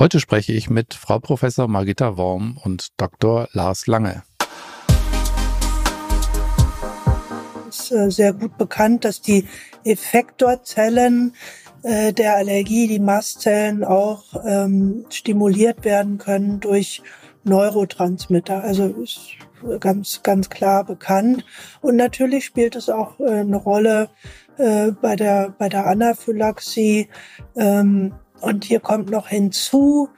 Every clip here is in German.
Heute spreche ich mit Frau Professor Margita Worm und Dr. Lars Lange. Es ist äh, sehr gut bekannt, dass die Effektorzellen äh, der Allergie, die Mastzellen, auch ähm, stimuliert werden können durch Neurotransmitter. Also ist ganz, ganz klar bekannt. Und natürlich spielt es auch äh, eine Rolle äh, bei der, bei der Anaphylaxie. Ähm, und hier kommt noch hinzu,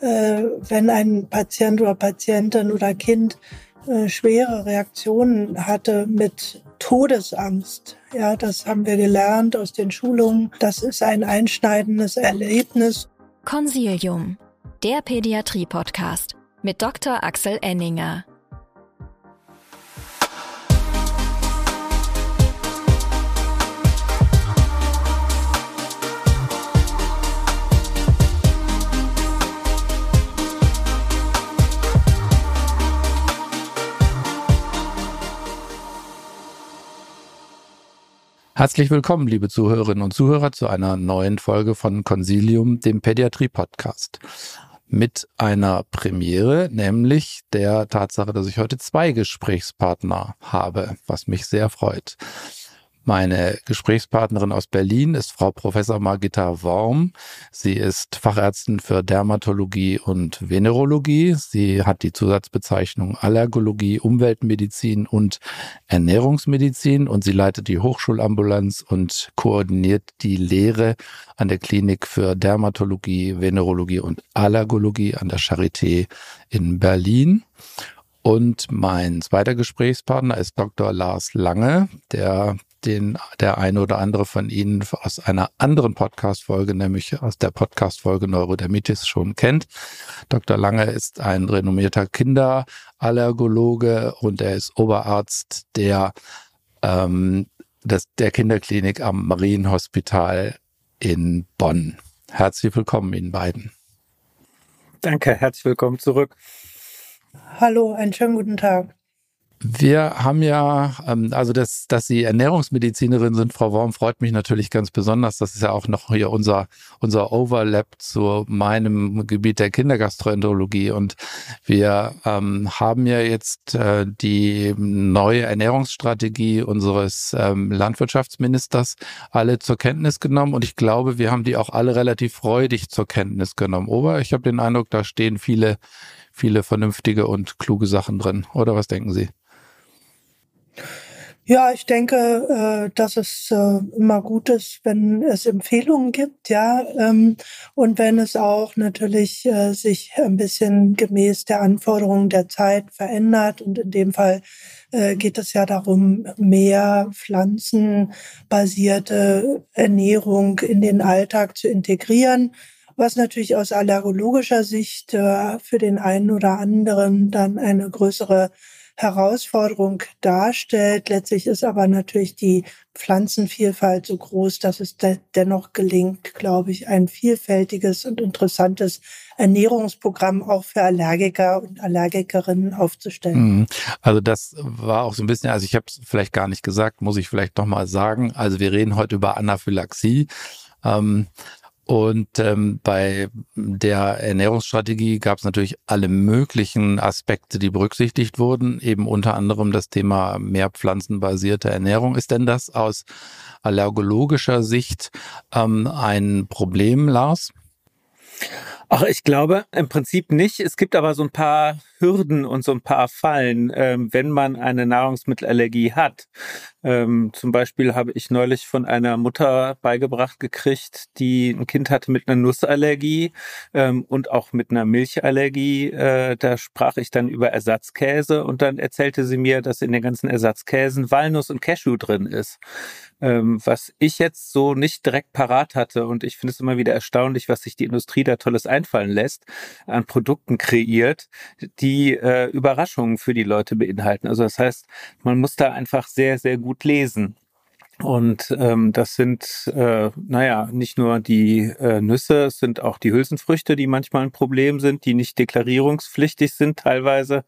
äh, wenn ein Patient oder Patientin oder Kind äh, schwere Reaktionen hatte mit Todesangst. Ja, das haben wir gelernt aus den Schulungen. Das ist ein einschneidendes Erlebnis. Consilium, der Pädiatrie-Podcast mit Dr. Axel Enninger. Herzlich willkommen, liebe Zuhörerinnen und Zuhörer, zu einer neuen Folge von Consilium, dem Pädiatrie-Podcast. Mit einer Premiere, nämlich der Tatsache, dass ich heute zwei Gesprächspartner habe, was mich sehr freut. Meine Gesprächspartnerin aus Berlin ist Frau Professor Margita Worm. Sie ist Fachärztin für Dermatologie und Venerologie. Sie hat die Zusatzbezeichnung Allergologie, Umweltmedizin und Ernährungsmedizin und sie leitet die Hochschulambulanz und koordiniert die Lehre an der Klinik für Dermatologie, Venerologie und Allergologie an der Charité in Berlin. Und mein zweiter Gesprächspartner ist Dr. Lars Lange, der den der eine oder andere von Ihnen aus einer anderen Podcast-Folge, nämlich aus der Podcast-Folge Neurodermitis schon kennt. Dr. Lange ist ein renommierter Kinderallergologe und er ist Oberarzt der, ähm, des, der Kinderklinik am Marienhospital in Bonn. Herzlich willkommen Ihnen beiden. Danke, herzlich willkommen zurück. Hallo, einen schönen guten Tag. Wir haben ja, ähm, also dass, dass Sie Ernährungsmedizinerin sind, Frau Worm, freut mich natürlich ganz besonders. Das ist ja auch noch hier unser, unser Overlap zu meinem Gebiet der Kindergastroenterologie. Und wir ähm, haben ja jetzt äh, die neue Ernährungsstrategie unseres ähm, Landwirtschaftsministers alle zur Kenntnis genommen. Und ich glaube, wir haben die auch alle relativ freudig zur Kenntnis genommen. Aber ich habe den Eindruck, da stehen viele, viele vernünftige und kluge Sachen drin. Oder was denken Sie? Ja, ich denke, äh, dass es äh, immer gut ist, wenn es Empfehlungen gibt, ja, ähm, und wenn es auch natürlich äh, sich ein bisschen gemäß der Anforderungen der Zeit verändert. Und in dem Fall geht es ja darum, mehr pflanzenbasierte Ernährung in den Alltag zu integrieren was natürlich aus allergologischer Sicht für den einen oder anderen dann eine größere Herausforderung darstellt. Letztlich ist aber natürlich die Pflanzenvielfalt so groß, dass es de dennoch gelingt, glaube ich, ein vielfältiges und interessantes Ernährungsprogramm auch für Allergiker und Allergikerinnen aufzustellen. Mhm. Also das war auch so ein bisschen, also ich habe es vielleicht gar nicht gesagt, muss ich vielleicht noch mal sagen. Also wir reden heute über Anaphylaxie. Ähm, und ähm, bei der Ernährungsstrategie gab es natürlich alle möglichen Aspekte, die berücksichtigt wurden, eben unter anderem das Thema mehr pflanzenbasierte Ernährung. Ist denn das aus allergologischer Sicht ähm, ein Problem, Lars? Ach, ich glaube im Prinzip nicht. Es gibt aber so ein paar Hürden und so ein paar Fallen, ähm, wenn man eine Nahrungsmittelallergie hat. Ähm, zum Beispiel habe ich neulich von einer Mutter beigebracht gekriegt, die ein Kind hatte mit einer Nussallergie ähm, und auch mit einer Milchallergie. Äh, da sprach ich dann über Ersatzkäse und dann erzählte sie mir, dass in den ganzen Ersatzkäsen Walnuss und Cashew drin ist ähm, was ich jetzt so nicht direkt parat hatte. Und ich finde es immer wieder erstaunlich, was sich die Industrie da Tolles einfallen lässt, an Produkten kreiert, die äh, Überraschungen für die Leute beinhalten. Also das heißt, man muss da einfach sehr, sehr gut lesen. Und ähm, das sind, äh, naja, nicht nur die äh, Nüsse, es sind auch die Hülsenfrüchte, die manchmal ein Problem sind, die nicht deklarierungspflichtig sind, teilweise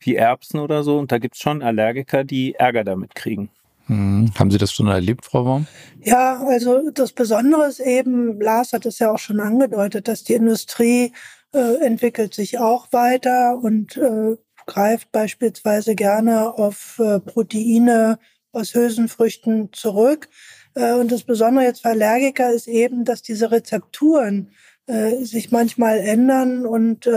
wie Erbsen oder so. Und da gibt's schon Allergiker, die Ärger damit kriegen. Hm. Haben Sie das schon erlebt, Frau Baum? Ja, also das Besondere ist eben, Lars hat es ja auch schon angedeutet, dass die Industrie äh, entwickelt sich auch weiter und äh, greift beispielsweise gerne auf äh, Proteine aus Hülsenfrüchten zurück. Äh, und das Besondere jetzt für Allergiker ist eben, dass diese Rezepturen äh, sich manchmal ändern und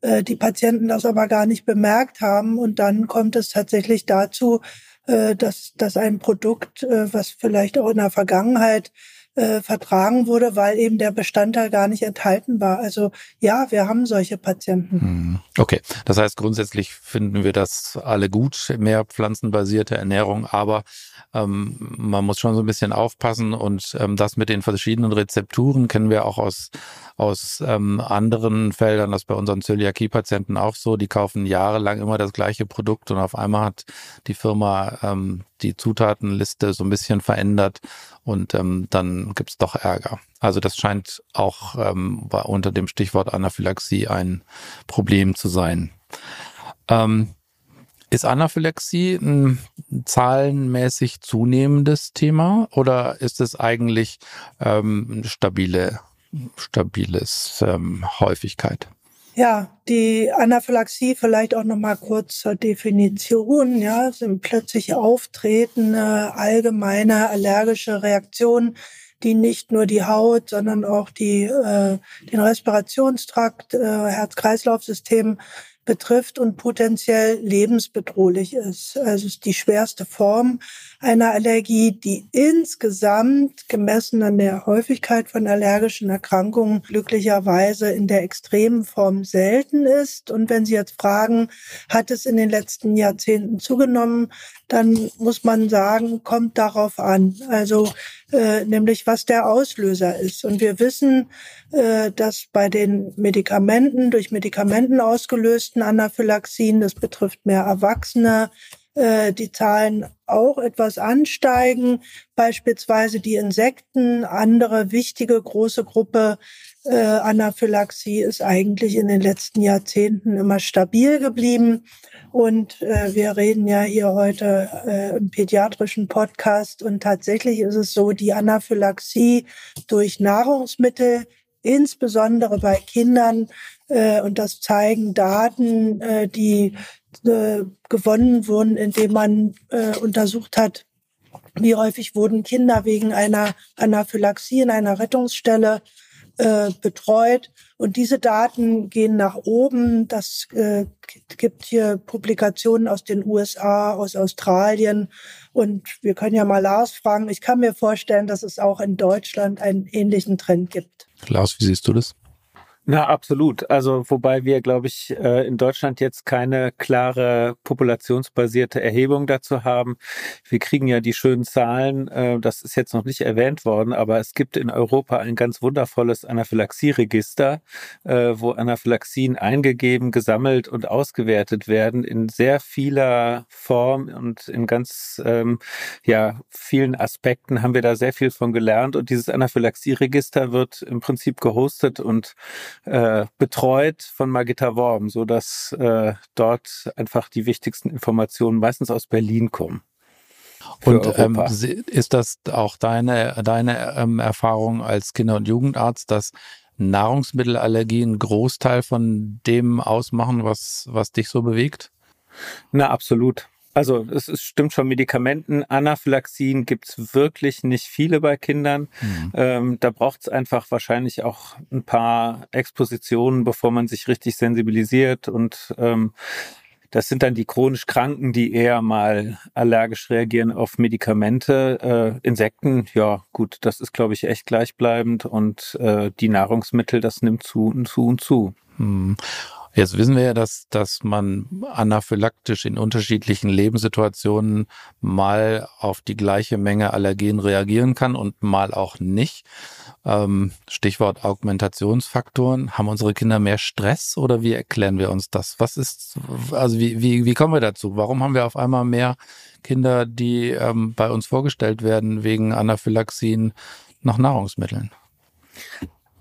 die Patienten das aber gar nicht bemerkt haben. Und dann kommt es tatsächlich dazu, dass, dass ein Produkt, was vielleicht auch in der Vergangenheit äh, vertragen wurde, weil eben der Bestandteil gar nicht enthalten war. Also ja, wir haben solche Patienten. Hm. Okay, das heißt grundsätzlich finden wir das alle gut, mehr pflanzenbasierte Ernährung, aber ähm, man muss schon so ein bisschen aufpassen und ähm, das mit den verschiedenen Rezepturen kennen wir auch aus aus ähm, anderen Feldern, das bei unseren Zöliakie-Patienten auch so. Die kaufen jahrelang immer das gleiche Produkt und auf einmal hat die Firma ähm, die Zutatenliste so ein bisschen verändert und ähm, dann gibt's doch Ärger. Also das scheint auch ähm, unter dem Stichwort Anaphylaxie ein Problem zu sein. Ähm, ist Anaphylaxie ein zahlenmäßig zunehmendes Thema oder ist es eigentlich ähm, stabile stabiles ähm, Häufigkeit. Ja, die Anaphylaxie vielleicht auch noch mal kurz zur Definition. Ja, sind plötzlich auftretende allgemeine allergische Reaktionen, die nicht nur die Haut, sondern auch die, äh, den Respirationstrakt, äh, Herz-Kreislauf-System betrifft und potenziell lebensbedrohlich ist. Also es ist die schwerste Form einer Allergie, die insgesamt gemessen an der Häufigkeit von allergischen Erkrankungen glücklicherweise in der extremen Form selten ist. Und wenn Sie jetzt fragen, hat es in den letzten Jahrzehnten zugenommen, dann muss man sagen, kommt darauf an. Also äh, nämlich was der Auslöser ist. Und wir wissen, äh, dass bei den Medikamenten, durch Medikamenten ausgelösten Anaphylaxien, das betrifft mehr Erwachsene, äh, die Zahlen auch etwas ansteigen. Beispielsweise die Insekten, andere wichtige große Gruppe äh, Anaphylaxie ist eigentlich in den letzten Jahrzehnten immer stabil geblieben. Und äh, wir reden ja hier heute äh, im pädiatrischen Podcast und tatsächlich ist es so, die Anaphylaxie durch Nahrungsmittel, insbesondere bei Kindern, äh, und das zeigen Daten, äh, die äh, gewonnen wurden, indem man äh, untersucht hat, wie häufig wurden Kinder wegen einer Anaphylaxie in einer Rettungsstelle äh, betreut. Und diese Daten gehen nach oben. Das äh, gibt hier Publikationen aus den USA, aus Australien. Und wir können ja mal Lars fragen. Ich kann mir vorstellen, dass es auch in Deutschland einen ähnlichen Trend gibt. Lars, wie siehst du das? Na, absolut. Also, wobei wir, glaube ich, äh, in Deutschland jetzt keine klare populationsbasierte Erhebung dazu haben. Wir kriegen ja die schönen Zahlen, äh, das ist jetzt noch nicht erwähnt worden, aber es gibt in Europa ein ganz wundervolles Anaphylaxie-Register, äh, wo Anaphylaxien eingegeben, gesammelt und ausgewertet werden in sehr vieler Form und in ganz, ähm, ja, vielen Aspekten haben wir da sehr viel von gelernt und dieses Anaphylaxie-Register wird im Prinzip gehostet und äh, betreut von Margitta Worm, so dass äh, dort einfach die wichtigsten Informationen meistens aus Berlin kommen. Und ähm, ist das auch deine, deine ähm, Erfahrung als Kinder- und Jugendarzt, dass Nahrungsmittelallergien einen Großteil von dem ausmachen, was, was dich so bewegt? Na, absolut. Also es ist, stimmt schon, Medikamenten, Anaphylaxien gibt's wirklich nicht viele bei Kindern. Mhm. Ähm, da braucht's einfach wahrscheinlich auch ein paar Expositionen, bevor man sich richtig sensibilisiert. Und ähm, das sind dann die chronisch Kranken, die eher mal allergisch reagieren auf Medikamente. Äh, Insekten, ja gut, das ist, glaube ich, echt gleichbleibend. Und äh, die Nahrungsmittel, das nimmt zu und zu und zu. Mhm. Jetzt wissen wir ja, dass, dass man anaphylaktisch in unterschiedlichen Lebenssituationen mal auf die gleiche Menge Allergen reagieren kann und mal auch nicht. Ähm, Stichwort Augmentationsfaktoren. Haben unsere Kinder mehr Stress oder wie erklären wir uns das? Was ist, also wie, wie, wie kommen wir dazu? Warum haben wir auf einmal mehr Kinder, die ähm, bei uns vorgestellt werden wegen Anaphylaxien nach Nahrungsmitteln?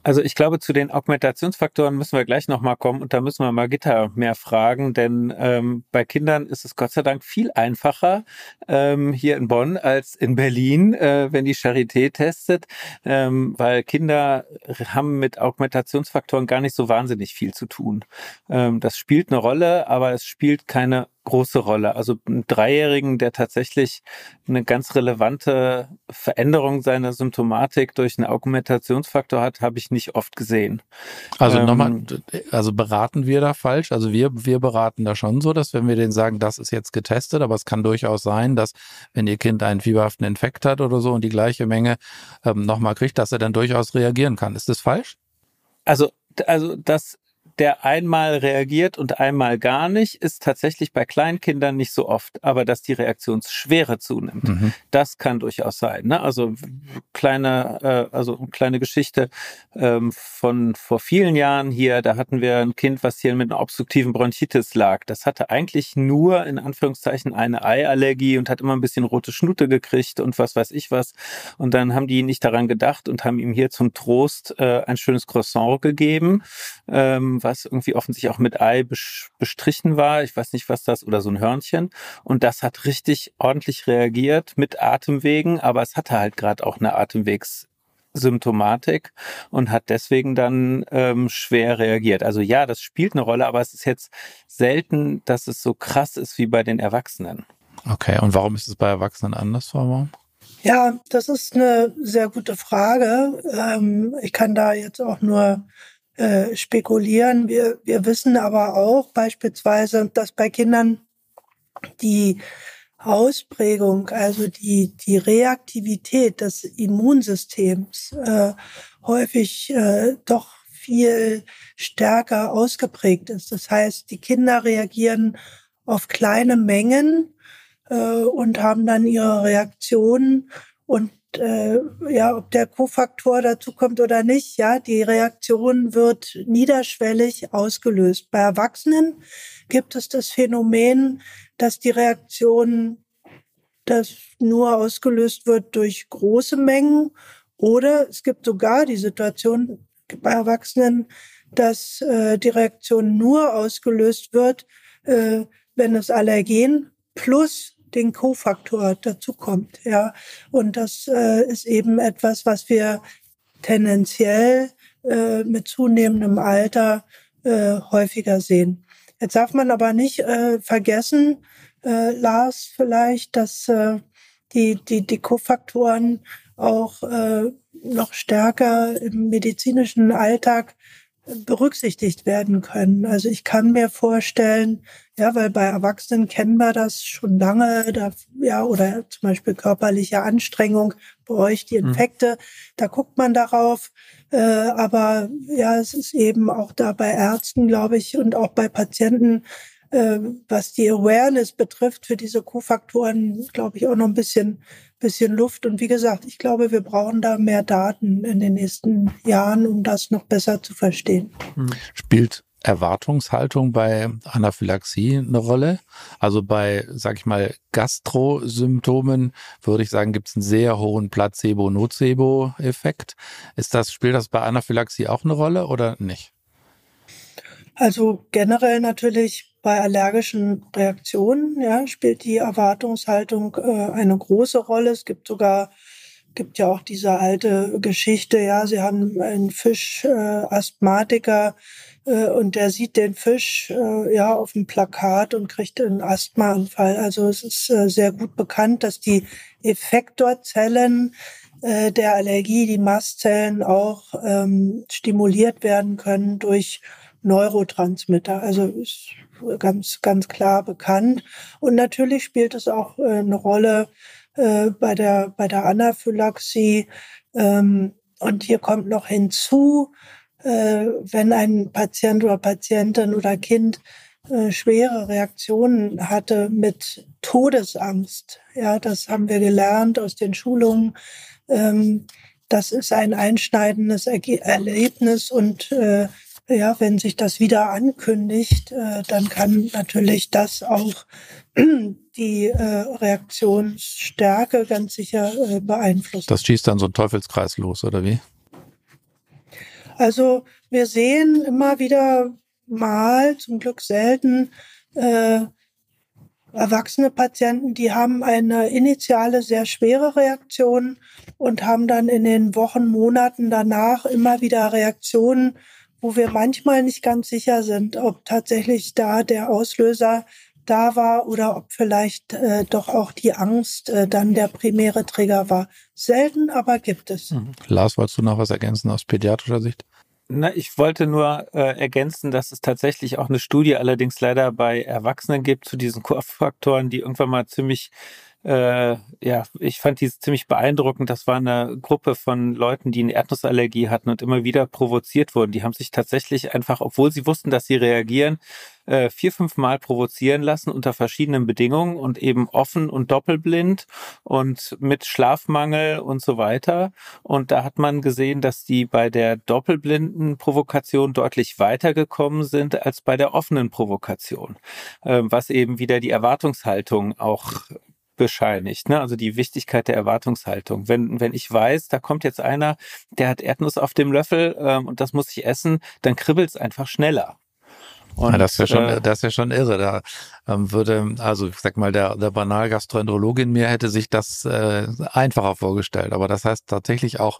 Also ich glaube, zu den Augmentationsfaktoren müssen wir gleich nochmal kommen und da müssen wir mal Gitter mehr fragen, denn ähm, bei Kindern ist es Gott sei Dank viel einfacher ähm, hier in Bonn als in Berlin, äh, wenn die Charité testet, ähm, weil Kinder haben mit Augmentationsfaktoren gar nicht so wahnsinnig viel zu tun. Ähm, das spielt eine Rolle, aber es spielt keine große Rolle. Also einen Dreijährigen, der tatsächlich eine ganz relevante Veränderung seiner Symptomatik durch einen Augmentationsfaktor hat, habe ich nicht oft gesehen. Also ähm, nochmal, also beraten wir da falsch? Also wir, wir beraten da schon so, dass wenn wir denen sagen, das ist jetzt getestet, aber es kann durchaus sein, dass wenn ihr Kind einen fieberhaften Infekt hat oder so und die gleiche Menge ähm, nochmal kriegt, dass er dann durchaus reagieren kann. Ist das falsch? Also also das der einmal reagiert und einmal gar nicht, ist tatsächlich bei Kleinkindern nicht so oft. Aber dass die Reaktionsschwere zunimmt, mhm. das kann durchaus sein. Ne? Also kleine, äh, also kleine Geschichte ähm, von vor vielen Jahren hier, da hatten wir ein Kind, was hier mit einer obstruktiven Bronchitis lag. Das hatte eigentlich nur in Anführungszeichen eine Eiallergie und hat immer ein bisschen rote Schnute gekriegt und was weiß ich was. Und dann haben die nicht daran gedacht und haben ihm hier zum Trost äh, ein schönes Croissant gegeben. Ähm, was irgendwie offensichtlich auch mit Ei bestrichen war. Ich weiß nicht, was das, oder so ein Hörnchen. Und das hat richtig ordentlich reagiert mit Atemwegen, aber es hatte halt gerade auch eine Atemwegs Symptomatik und hat deswegen dann ähm, schwer reagiert. Also ja, das spielt eine Rolle, aber es ist jetzt selten, dass es so krass ist wie bei den Erwachsenen. Okay, und warum ist es bei Erwachsenen anders, Frau Baum? Ja, das ist eine sehr gute Frage. Ähm, ich kann da jetzt auch nur äh, spekulieren. Wir, wir wissen aber auch beispielsweise, dass bei Kindern die Ausprägung, also die, die Reaktivität des Immunsystems äh, häufig äh, doch viel stärker ausgeprägt ist. Das heißt, die Kinder reagieren auf kleine Mengen äh, und haben dann ihre Reaktionen und äh, ja, ob der Kofaktor dazu kommt oder nicht, ja, die Reaktion wird niederschwellig ausgelöst. Bei Erwachsenen gibt es das Phänomen, dass die Reaktion das nur ausgelöst wird durch große Mengen oder es gibt sogar die Situation bei Erwachsenen, dass äh, die Reaktion nur ausgelöst wird, äh, wenn es Allergen plus den Kofaktor dazu kommt. Ja, und das äh, ist eben etwas, was wir tendenziell äh, mit zunehmendem Alter äh, häufiger sehen. Jetzt darf man aber nicht äh, vergessen, äh, Lars, vielleicht, dass äh, die, die, die Kofaktoren auch äh, noch stärker im medizinischen Alltag berücksichtigt werden können. Also ich kann mir vorstellen, ja, weil bei Erwachsenen kennen wir das schon lange, da, ja, oder zum Beispiel körperliche Anstrengung, bei euch die mhm. Infekte, mhm. da guckt man darauf. Äh, aber ja, es ist eben auch da bei Ärzten, glaube ich, und auch bei Patienten, äh, was die Awareness betrifft für diese Kofaktoren, glaube ich, auch noch ein bisschen bisschen Luft. Und wie gesagt, ich glaube, wir brauchen da mehr Daten in den nächsten Jahren, um das noch besser zu verstehen. Hm. Spielt Erwartungshaltung bei Anaphylaxie eine Rolle? Also bei, sag ich mal, Gastrosymptomen würde ich sagen, gibt es einen sehr hohen Placebo-Nocebo-Effekt. Ist das, spielt das bei Anaphylaxie auch eine Rolle oder nicht? Also generell natürlich bei allergischen Reaktionen ja, spielt die Erwartungshaltung äh, eine große Rolle. Es gibt sogar gibt ja auch diese alte Geschichte, ja, sie haben einen Fisch äh, Asthmatiker äh, und der sieht den Fisch äh, ja auf dem Plakat und kriegt einen Asthmaanfall. Also es ist äh, sehr gut bekannt, dass die Effektorzellen äh, der Allergie, die Mastzellen auch ähm, stimuliert werden können durch Neurotransmitter. Also ist ganz, ganz klar bekannt. Und natürlich spielt es auch äh, eine Rolle äh, bei der, bei der Anaphylaxie. Ähm, und hier kommt noch hinzu, äh, wenn ein Patient oder Patientin oder Kind schwere Reaktionen hatte mit Todesangst. Ja, das haben wir gelernt aus den Schulungen. Ähm, das ist ein einschneidendes Erlebnis und äh, ja, wenn sich das wieder ankündigt, äh, dann kann natürlich das auch die äh, Reaktionsstärke ganz sicher äh, beeinflussen. Das schießt dann so ein Teufelskreis los, oder wie? Also wir sehen immer wieder mal, zum Glück selten, äh, erwachsene Patienten, die haben eine initiale sehr schwere Reaktion und haben dann in den Wochen, Monaten danach immer wieder Reaktionen, wo wir manchmal nicht ganz sicher sind, ob tatsächlich da der Auslöser da war oder ob vielleicht äh, doch auch die Angst äh, dann der primäre Trigger war. Selten, aber gibt es. Mhm. Lars, wolltest du noch was ergänzen aus pädiatrischer Sicht? Na, ich wollte nur äh, ergänzen, dass es tatsächlich auch eine Studie allerdings leider bei Erwachsenen gibt zu diesen Kofaktoren, die irgendwann mal ziemlich äh, ja, ich fand die ziemlich beeindruckend. Das war eine Gruppe von Leuten, die eine Erdnussallergie hatten und immer wieder provoziert wurden. Die haben sich tatsächlich einfach, obwohl sie wussten, dass sie reagieren, äh, vier, fünf Mal provozieren lassen unter verschiedenen Bedingungen und eben offen und doppelblind und mit Schlafmangel und so weiter. Und da hat man gesehen, dass die bei der doppelblinden Provokation deutlich weitergekommen sind als bei der offenen Provokation, äh, was eben wieder die Erwartungshaltung auch bescheinigt. Ne? Also die Wichtigkeit der Erwartungshaltung. Wenn, wenn ich weiß, da kommt jetzt einer, der hat Erdnuss auf dem Löffel ähm, und das muss ich essen, dann kribbelt es einfach schneller. Und, ja, das wäre schon, äh, das wäre schon irre. Da ähm, würde, also ich sag mal, der, der Banalgastroenterologe in mir hätte sich das äh, einfacher vorgestellt. Aber das heißt tatsächlich auch,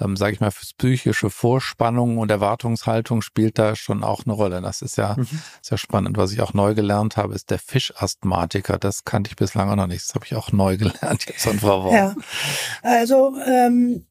ähm, sage ich mal, fürs psychische Vorspannung und Erwartungshaltung spielt da schon auch eine Rolle. Das ist ja mhm. sehr spannend. Was ich auch neu gelernt habe, ist der Fischasthmatiker. Das kannte ich bislang auch noch nicht. Das habe ich auch neu gelernt jetzt von Frau Worm. Ja, also ähm,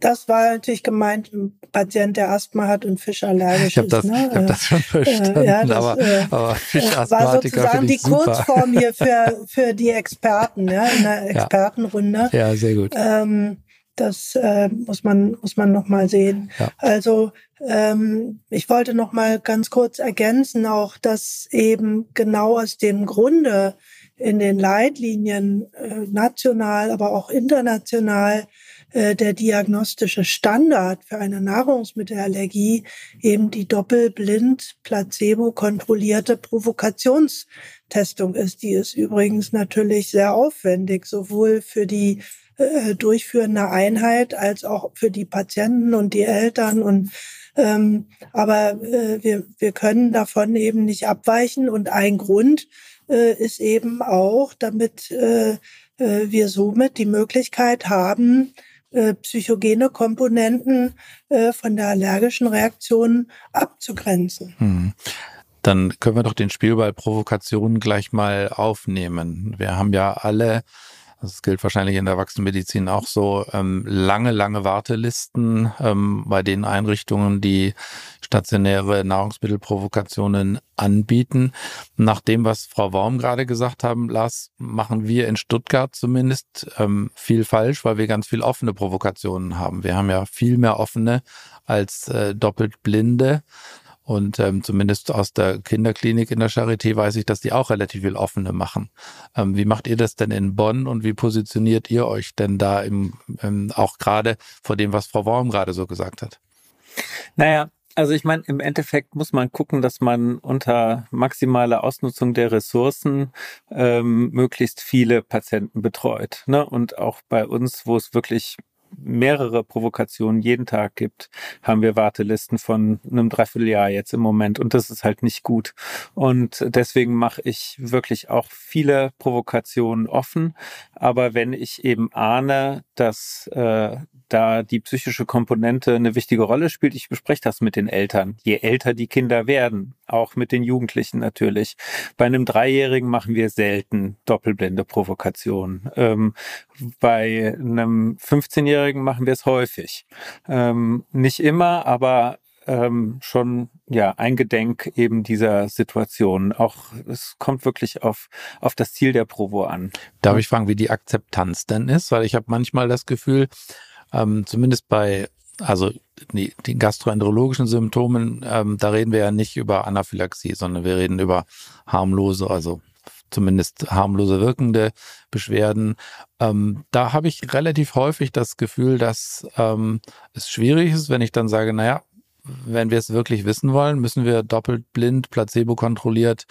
das war natürlich gemeint, ein Patient, der Asthma hat und fischallergisch ich hab das, ist. Ne? Ich habe das schon verstanden, äh, ja, das, aber, äh, aber Fischasthmatiker war sozusagen die super. Kurzform hier für, für die Experten, ja, in der Expertenrunde. Ja, ja sehr gut. Ähm, das äh, muss man muss man noch mal sehen. Ja. Also ähm, ich wollte noch mal ganz kurz ergänzen, auch dass eben genau aus dem Grunde in den Leitlinien äh, national, aber auch international äh, der diagnostische Standard für eine Nahrungsmittelallergie eben die doppelblind placebo-kontrollierte Provokationstestung ist. Die ist übrigens natürlich sehr aufwendig, sowohl für die äh, durchführende Einheit als auch für die Patienten und die Eltern und ähm, aber äh, wir, wir können davon eben nicht abweichen und ein Grund äh, ist eben auch, damit äh, äh, wir somit die Möglichkeit haben, äh, psychogene Komponenten von der allergischen Reaktion abzugrenzen. Hm. Dann können wir doch den Spielball Provokation gleich mal aufnehmen. Wir haben ja alle das gilt wahrscheinlich in der Erwachsenenmedizin auch so, ähm, lange, lange Wartelisten ähm, bei den Einrichtungen, die stationäre Nahrungsmittelprovokationen anbieten. Nach dem, was Frau Worm gerade gesagt haben, Lars, machen wir in Stuttgart zumindest ähm, viel falsch, weil wir ganz viel offene Provokationen haben. Wir haben ja viel mehr offene als äh, doppelt blinde. Und ähm, zumindest aus der Kinderklinik in der Charité weiß ich, dass die auch relativ viel offene machen. Ähm, wie macht ihr das denn in Bonn und wie positioniert ihr euch denn da im, ähm, auch gerade vor dem, was Frau Worm gerade so gesagt hat? Naja, also ich meine, im Endeffekt muss man gucken, dass man unter maximaler Ausnutzung der Ressourcen ähm, möglichst viele Patienten betreut. Ne? Und auch bei uns, wo es wirklich mehrere Provokationen jeden Tag gibt, haben wir Wartelisten von einem Dreivierteljahr jetzt im Moment und das ist halt nicht gut. Und deswegen mache ich wirklich auch viele Provokationen offen. Aber wenn ich eben ahne, dass äh, da die psychische Komponente eine wichtige Rolle spielt. Ich bespreche das mit den Eltern. Je älter die Kinder werden, auch mit den Jugendlichen natürlich. Bei einem Dreijährigen machen wir selten doppelblinde Provokationen. Ähm, bei einem 15-Jährigen machen wir es häufig. Ähm, nicht immer, aber ähm, schon ja eingedenk eben dieser Situation. Auch es kommt wirklich auf auf das Ziel der Provo an. Darf ich fragen, wie die Akzeptanz denn ist? Weil ich habe manchmal das Gefühl, ähm, zumindest bei also die, die gastroenterologischen Symptomen, ähm, da reden wir ja nicht über Anaphylaxie, sondern wir reden über harmlose, also zumindest harmlose wirkende Beschwerden. Ähm, da habe ich relativ häufig das Gefühl, dass ähm, es schwierig ist, wenn ich dann sage, naja, wenn wir es wirklich wissen wollen, müssen wir doppelt blind, placebo kontrolliert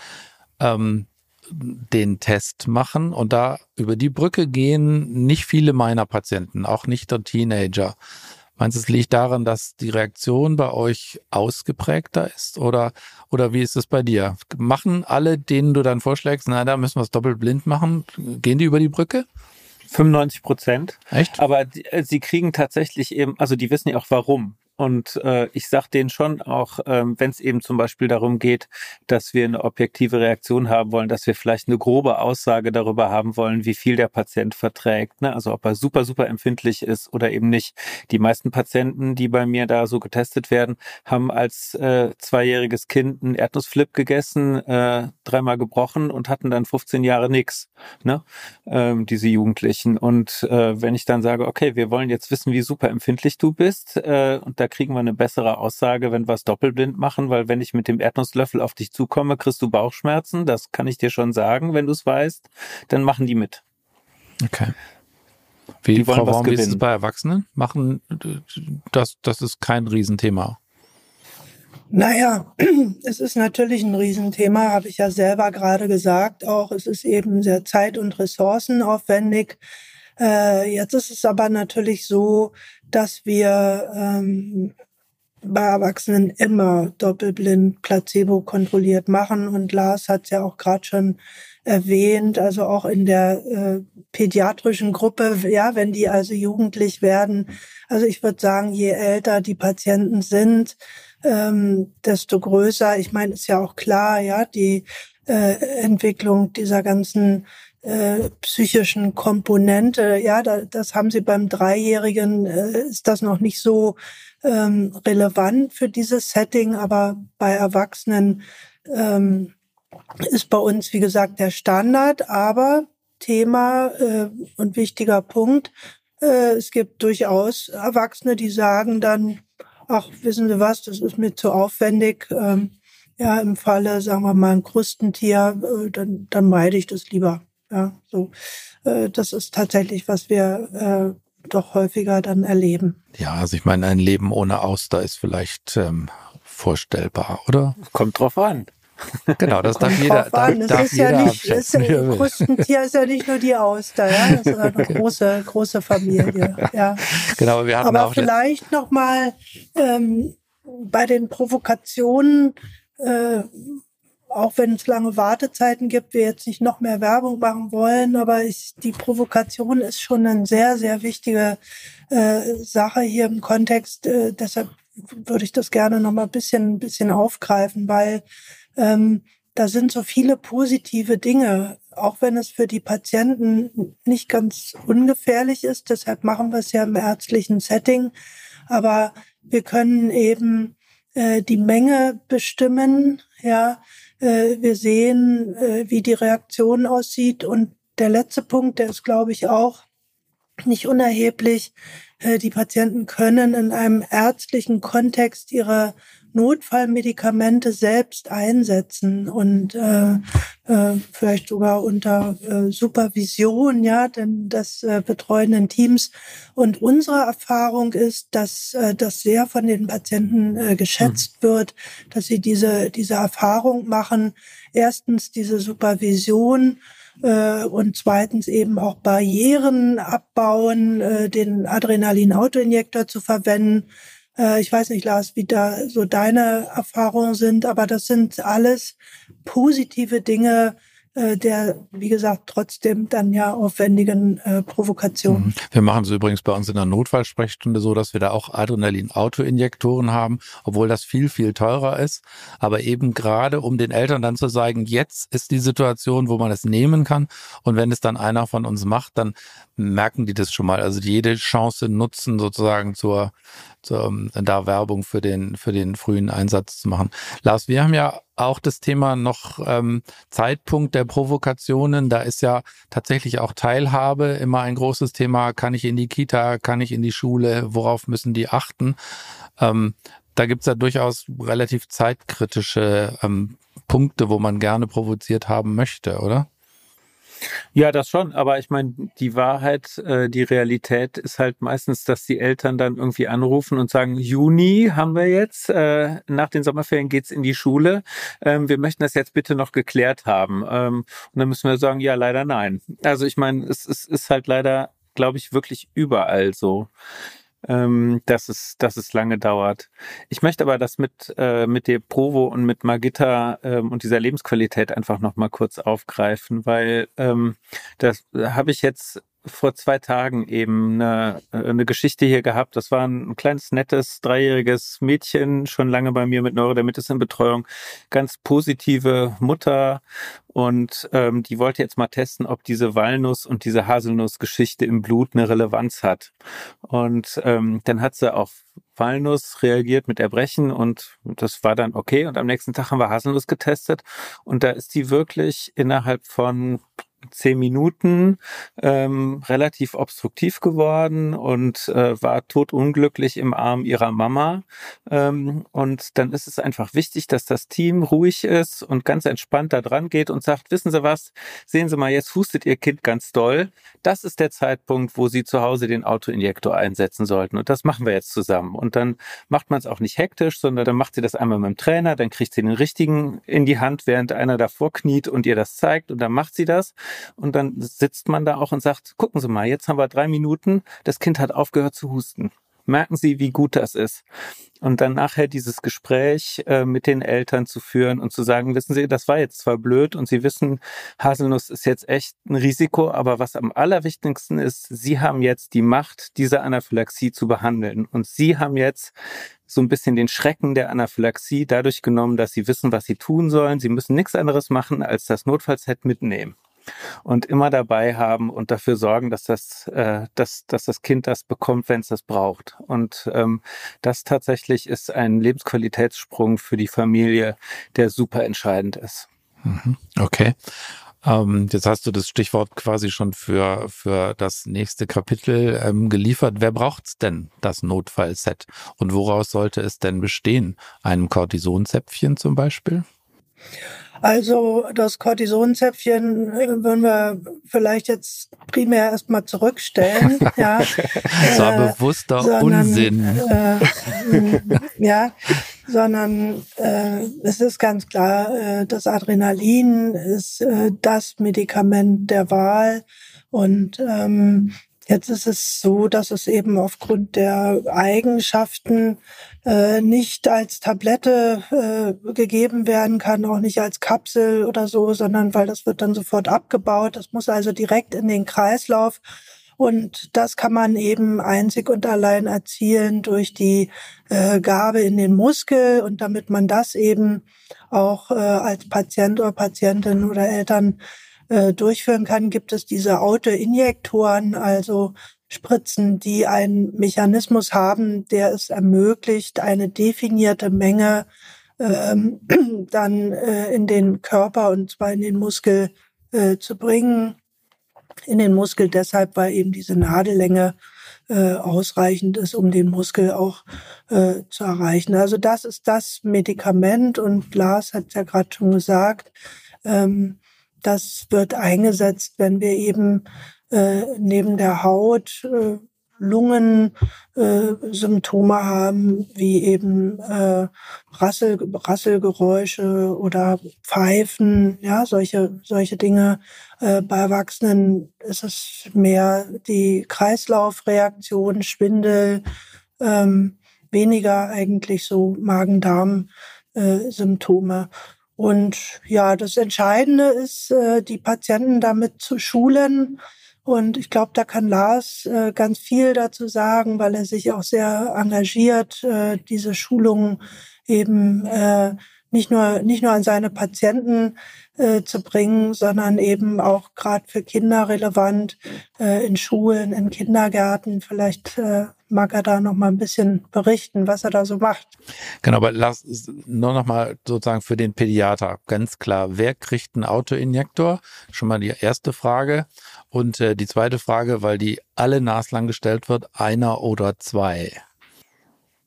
ähm, den Test machen und da über die Brücke gehen nicht viele meiner Patienten, auch nicht der Teenager. Meinst du, es liegt daran, dass die Reaktion bei euch ausgeprägter ist? Oder, oder wie ist es bei dir? Machen alle, denen du dann vorschlägst, na, da müssen wir es doppelt blind machen, gehen die über die Brücke? 95 Prozent. Echt? Aber die, äh, sie kriegen tatsächlich eben, also die wissen ja auch warum. Und äh, ich sage denen schon auch, ähm, wenn es eben zum Beispiel darum geht, dass wir eine objektive Reaktion haben wollen, dass wir vielleicht eine grobe Aussage darüber haben wollen, wie viel der Patient verträgt, ne? also ob er super, super empfindlich ist oder eben nicht. Die meisten Patienten, die bei mir da so getestet werden, haben als äh, zweijähriges Kind einen Erdnussflip gegessen, äh, dreimal gebrochen und hatten dann 15 Jahre nix, ne? ähm, diese Jugendlichen. Und äh, wenn ich dann sage, okay, wir wollen jetzt wissen, wie super empfindlich du bist, äh, und da kriegen wir eine bessere Aussage, wenn wir es doppelblind machen, weil wenn ich mit dem Erdnusslöffel auf dich zukomme, kriegst du Bauchschmerzen. Das kann ich dir schon sagen, wenn du es weißt. Dann machen die mit. Okay. Wie, die Frau Worm, wie ist es bei Erwachsenen? Machen, das, das ist kein Riesenthema. Naja, es ist natürlich ein Riesenthema, habe ich ja selber gerade gesagt. Auch es ist eben sehr zeit- und ressourcenaufwendig. Äh, jetzt ist es aber natürlich so, dass wir ähm, bei Erwachsenen immer doppelblind placebo kontrolliert machen. Und Lars hat es ja auch gerade schon erwähnt, also auch in der äh, pädiatrischen Gruppe, ja, wenn die also jugendlich werden. Also ich würde sagen, je älter die Patienten sind, ähm, desto größer. Ich meine, ist ja auch klar, ja, die äh, Entwicklung dieser ganzen äh, psychischen Komponente. Ja, da, das haben sie beim Dreijährigen, äh, ist das noch nicht so ähm, relevant für dieses Setting, aber bei Erwachsenen ähm, ist bei uns, wie gesagt, der Standard, aber Thema äh, und wichtiger Punkt, äh, es gibt durchaus Erwachsene, die sagen dann, ach, wissen Sie was, das ist mir zu aufwendig. Ähm, ja, im Falle, sagen wir mal, ein Krustentier, äh, dann, dann meide ich das lieber. Ja, so. Äh, das ist tatsächlich, was wir äh, doch häufiger dann erleben. Ja, also ich meine, ein Leben ohne Auster ist vielleicht ähm, vorstellbar, oder? Kommt drauf an. Genau, das darf jeder, darf, das darf ist jeder ja nicht, ist, Krustentier ist ja nicht nur die Auster, ja, das ist eine große, große Familie, ja. Genau, wir hatten Aber auch vielleicht noch mal ähm, bei den Provokationen äh, auch wenn es lange Wartezeiten gibt, wir jetzt nicht noch mehr Werbung machen wollen, aber ich, die Provokation ist schon eine sehr, sehr wichtige äh, Sache hier im Kontext. Äh, deshalb würde ich das gerne noch mal ein bisschen, ein bisschen aufgreifen, weil ähm, da sind so viele positive Dinge, auch wenn es für die Patienten nicht ganz ungefährlich ist. Deshalb machen wir es ja im ärztlichen Setting. Aber wir können eben äh, die Menge bestimmen, ja, wir sehen, äh, wie die Reaktion aussieht. Und der letzte Punkt, der ist, glaube ich, auch nicht unerheblich. Äh, die Patienten können in einem ärztlichen Kontext ihre Notfallmedikamente selbst einsetzen und äh, äh, vielleicht sogar unter äh, Supervision, ja, denn des äh, betreuenden Teams. Und unsere Erfahrung ist, dass äh, das sehr von den Patienten äh, geschätzt mhm. wird, dass sie diese diese Erfahrung machen. Erstens diese Supervision äh, und zweitens eben auch Barrieren abbauen, äh, den Adrenalin-Autoinjektor zu verwenden. Äh, ich weiß nicht, Lars, wie da so deine Erfahrungen sind, aber das sind alles positive Dinge, der, wie gesagt, trotzdem dann ja aufwendigen äh, Provokationen. Mhm. Wir machen es übrigens bei uns in der Notfallsprechstunde so, dass wir da auch Adrenalin-Autoinjektoren haben, obwohl das viel, viel teurer ist. Aber eben gerade, um den Eltern dann zu sagen, jetzt ist die Situation, wo man es nehmen kann. Und wenn es dann einer von uns macht, dann merken die das schon mal. Also jede Chance nutzen sozusagen zur, zur da Werbung für den, für den frühen Einsatz zu machen. Lars, wir haben ja auch das Thema noch ähm, Zeitpunkt der Provokationen. Da ist ja tatsächlich auch Teilhabe immer ein großes Thema. Kann ich in die Kita, kann ich in die Schule, worauf müssen die achten? Ähm, da gibt's ja durchaus relativ zeitkritische ähm, Punkte, wo man gerne provoziert haben möchte, oder? Ja, das schon, aber ich meine, die Wahrheit, äh, die Realität ist halt meistens, dass die Eltern dann irgendwie anrufen und sagen, Juni haben wir jetzt, äh, nach den Sommerferien geht's in die Schule, ähm, wir möchten das jetzt bitte noch geklärt haben. Ähm, und dann müssen wir sagen, ja, leider nein. Also ich meine, es, es ist halt leider, glaube ich, wirklich überall so. Ähm, dass es, dass es lange dauert. Ich möchte aber das mit äh, mit der Provo und mit Magitta ähm, und dieser Lebensqualität einfach noch mal kurz aufgreifen, weil ähm, das habe ich jetzt vor zwei Tagen eben eine, eine Geschichte hier gehabt. Das war ein kleines, nettes, dreijähriges Mädchen, schon lange bei mir mit Neurodermitis in Betreuung. Ganz positive Mutter. Und ähm, die wollte jetzt mal testen, ob diese Walnuss- und diese Haselnuss-Geschichte im Blut eine Relevanz hat. Und ähm, dann hat sie auf Walnuss reagiert mit Erbrechen und das war dann okay. Und am nächsten Tag haben wir Haselnuss getestet. Und da ist die wirklich innerhalb von zehn Minuten ähm, relativ obstruktiv geworden und äh, war totunglücklich im Arm ihrer Mama. Ähm, und dann ist es einfach wichtig, dass das Team ruhig ist und ganz entspannt da dran geht und sagt, wissen Sie was, sehen Sie mal, jetzt hustet Ihr Kind ganz doll. Das ist der Zeitpunkt, wo Sie zu Hause den Autoinjektor einsetzen sollten. Und das machen wir jetzt zusammen. Und dann macht man es auch nicht hektisch, sondern dann macht sie das einmal mit dem Trainer, dann kriegt sie den richtigen in die Hand, während einer davor kniet und ihr das zeigt und dann macht sie das. Und dann sitzt man da auch und sagt, gucken Sie mal, jetzt haben wir drei Minuten, das Kind hat aufgehört zu husten. Merken Sie, wie gut das ist. Und dann nachher dieses Gespräch äh, mit den Eltern zu führen und zu sagen, wissen Sie, das war jetzt zwar blöd und Sie wissen, Haselnuss ist jetzt echt ein Risiko, aber was am allerwichtigsten ist, Sie haben jetzt die Macht, diese Anaphylaxie zu behandeln. Und Sie haben jetzt so ein bisschen den Schrecken der Anaphylaxie dadurch genommen, dass Sie wissen, was Sie tun sollen. Sie müssen nichts anderes machen, als das Notfallset mitnehmen und immer dabei haben und dafür sorgen, dass das, äh, dass, dass das Kind das bekommt, wenn es das braucht. Und ähm, das tatsächlich ist ein Lebensqualitätssprung für die Familie, der super entscheidend ist. Mhm. Okay. Ähm, jetzt hast du das Stichwort quasi schon für, für das nächste Kapitel ähm, geliefert. Wer braucht's denn, das Notfallset? Und woraus sollte es denn bestehen? Einem Cortisonzäpfchen zum Beispiel? Also das Cortisonzäpfchen äh, würden wir vielleicht jetzt primär erstmal zurückstellen. ja. Das war äh, bewusster sondern, Unsinn. Äh, ja, sondern äh, es ist ganz klar, äh, das Adrenalin ist äh, das Medikament der Wahl und ähm, Jetzt ist es so, dass es eben aufgrund der Eigenschaften äh, nicht als Tablette äh, gegeben werden kann, auch nicht als Kapsel oder so, sondern weil das wird dann sofort abgebaut. Das muss also direkt in den Kreislauf. Und das kann man eben einzig und allein erzielen durch die äh, Gabe in den Muskel. Und damit man das eben auch äh, als Patient oder Patientin oder Eltern äh, durchführen kann, gibt es diese Autoinjektoren, also Spritzen, die einen Mechanismus haben, der es ermöglicht, eine definierte Menge ähm, dann äh, in den Körper und zwar in den Muskel äh, zu bringen. In den Muskel deshalb, weil eben diese Nadellänge äh, ausreichend ist, um den Muskel auch äh, zu erreichen. Also das ist das Medikament und Lars hat ja gerade schon gesagt, ähm, das wird eingesetzt, wenn wir eben äh, neben der Haut äh, Lungensymptome äh, haben, wie eben äh, Rassel, Rasselgeräusche oder Pfeifen, ja, solche, solche Dinge. Äh, bei Erwachsenen ist es mehr die Kreislaufreaktion, Schwindel, ähm, weniger eigentlich so Magen-Darm-Symptome. Und ja, das Entscheidende ist, äh, die Patienten damit zu schulen. Und ich glaube, da kann Lars äh, ganz viel dazu sagen, weil er sich auch sehr engagiert, äh, diese Schulungen eben nicht nur nicht nur an seine Patienten zu bringen, sondern eben auch gerade für Kinder relevant in Schulen, in Kindergärten. Vielleicht mag er da noch mal ein bisschen berichten, was er da so macht. Genau, aber lass nur noch mal sozusagen für den Pädiater ganz klar, wer kriegt einen Autoinjektor? Schon mal die erste Frage und äh, die zweite Frage, weil die alle naslang gestellt wird, einer oder zwei.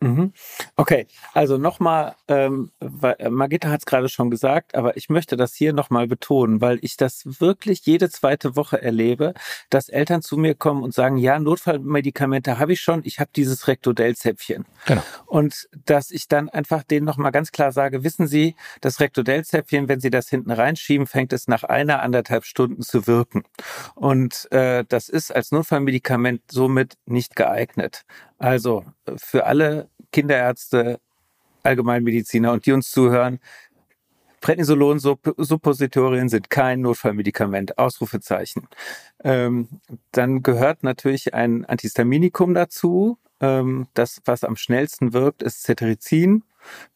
Mhm. Okay, also nochmal, ähm, äh, Margitta hat es gerade schon gesagt, aber ich möchte das hier nochmal betonen, weil ich das wirklich jede zweite Woche erlebe, dass Eltern zu mir kommen und sagen, ja, Notfallmedikamente habe ich schon, ich habe dieses Rektodell-Zäpfchen. Genau. Und dass ich dann einfach denen nochmal ganz klar sage, wissen Sie, das Rektodell-Zäpfchen, wenn Sie das hinten reinschieben, fängt es nach einer, anderthalb Stunden zu wirken. Und äh, das ist als Notfallmedikament somit nicht geeignet. Also für alle Kinderärzte, Allgemeinmediziner und die uns zuhören, Prednisolon-Suppositorien sind kein Notfallmedikament. Ausrufezeichen. Ähm, dann gehört natürlich ein Antihistaminikum dazu. Ähm, das, was am schnellsten wirkt, ist Cetirizin.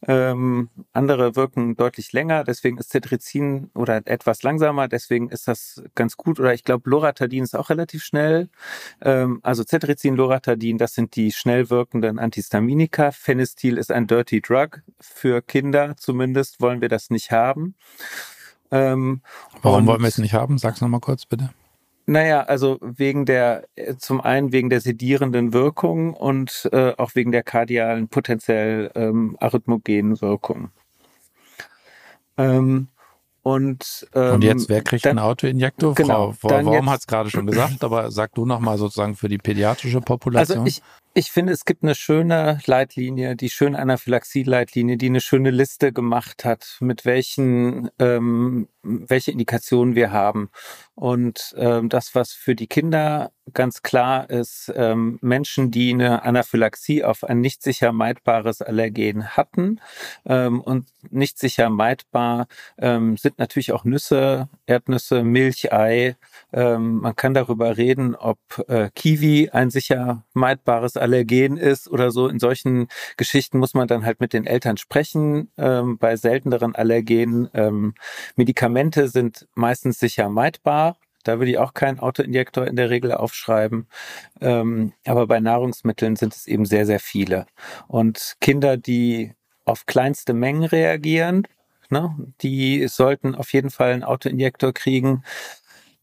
Ähm, andere wirken deutlich länger, deswegen ist Cetirizin oder etwas langsamer, deswegen ist das ganz gut. Oder ich glaube, Loratadin ist auch relativ schnell. Ähm, also Cetirizin, Loratadin, das sind die schnell wirkenden Antihistaminika. Phenestil ist ein Dirty Drug. Für Kinder zumindest wollen wir das nicht haben. Ähm, Warum wollen wir es nicht haben? Sag's nochmal kurz, bitte. Naja, also wegen der, äh, zum einen wegen der sedierenden Wirkung und äh, auch wegen der kardialen, potenziell ähm, arrhythmogenen Wirkung. Ähm, und, ähm, und jetzt, wer kriegt dann, einen Autoinjektor? Genau, Frau, Frau Worm hat es gerade schon gesagt, aber sag du nochmal sozusagen für die pädiatrische Population. Also ich, ich finde, es gibt eine schöne Leitlinie, die schöne Anaphylaxie-Leitlinie, die eine schöne Liste gemacht hat, mit welchen, ähm, welche Indikationen wir haben. Und ähm, das, was für die Kinder ganz klar ist, ähm, Menschen, die eine Anaphylaxie auf ein nicht sicher meidbares Allergen hatten ähm, und nicht sicher meidbar ähm, sind natürlich auch Nüsse, Erdnüsse, Milch, Ei. Ähm, man kann darüber reden, ob äh, Kiwi ein sicher meidbares Allergen ist oder so. In solchen Geschichten muss man dann halt mit den Eltern sprechen. Ähm, bei selteneren Allergenen ähm, Medikamente sind meistens sicher meidbar. Da würde ich auch keinen Autoinjektor in der Regel aufschreiben. Ähm, aber bei Nahrungsmitteln sind es eben sehr, sehr viele. Und Kinder, die auf kleinste Mengen reagieren, ne, die sollten auf jeden Fall einen Autoinjektor kriegen.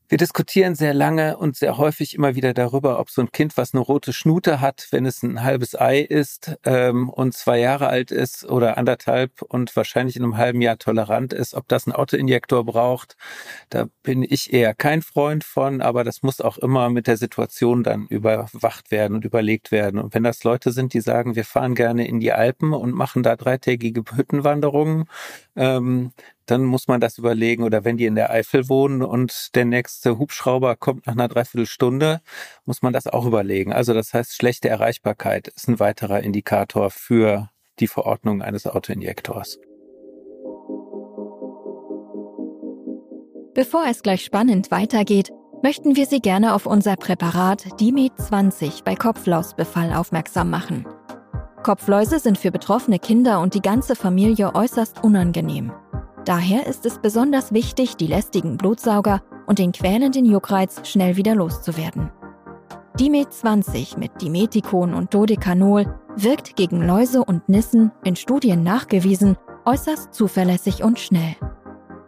Wir diskutieren sehr lange und sehr häufig immer wieder darüber, ob so ein Kind, was eine rote Schnute hat, wenn es ein halbes Ei ist ähm, und zwei Jahre alt ist oder anderthalb und wahrscheinlich in einem halben Jahr tolerant ist, ob das einen Autoinjektor braucht. Da bin ich eher kein Freund von, aber das muss auch immer mit der Situation dann überwacht werden und überlegt werden. Und wenn das Leute sind, die sagen, wir fahren gerne in die Alpen und machen da dreitägige Hüttenwanderungen, ähm, dann muss man das überlegen. Oder wenn die in der Eifel wohnen und der nächste Hubschrauber kommt nach einer Dreiviertelstunde, muss man das auch überlegen. Also das heißt, schlechte Erreichbarkeit ist ein weiterer Indikator für die Verordnung eines Autoinjektors. Bevor es gleich spannend weitergeht, möchten wir Sie gerne auf unser Präparat Dimet 20 bei Kopflausbefall aufmerksam machen. Kopfläuse sind für betroffene Kinder und die ganze Familie äußerst unangenehm. Daher ist es besonders wichtig, die lästigen Blutsauger und den quälenden Juckreiz schnell wieder loszuwerden. Dimet 20 mit Dimetikon und Dodecanol wirkt gegen Läuse und Nissen, in Studien nachgewiesen, äußerst zuverlässig und schnell.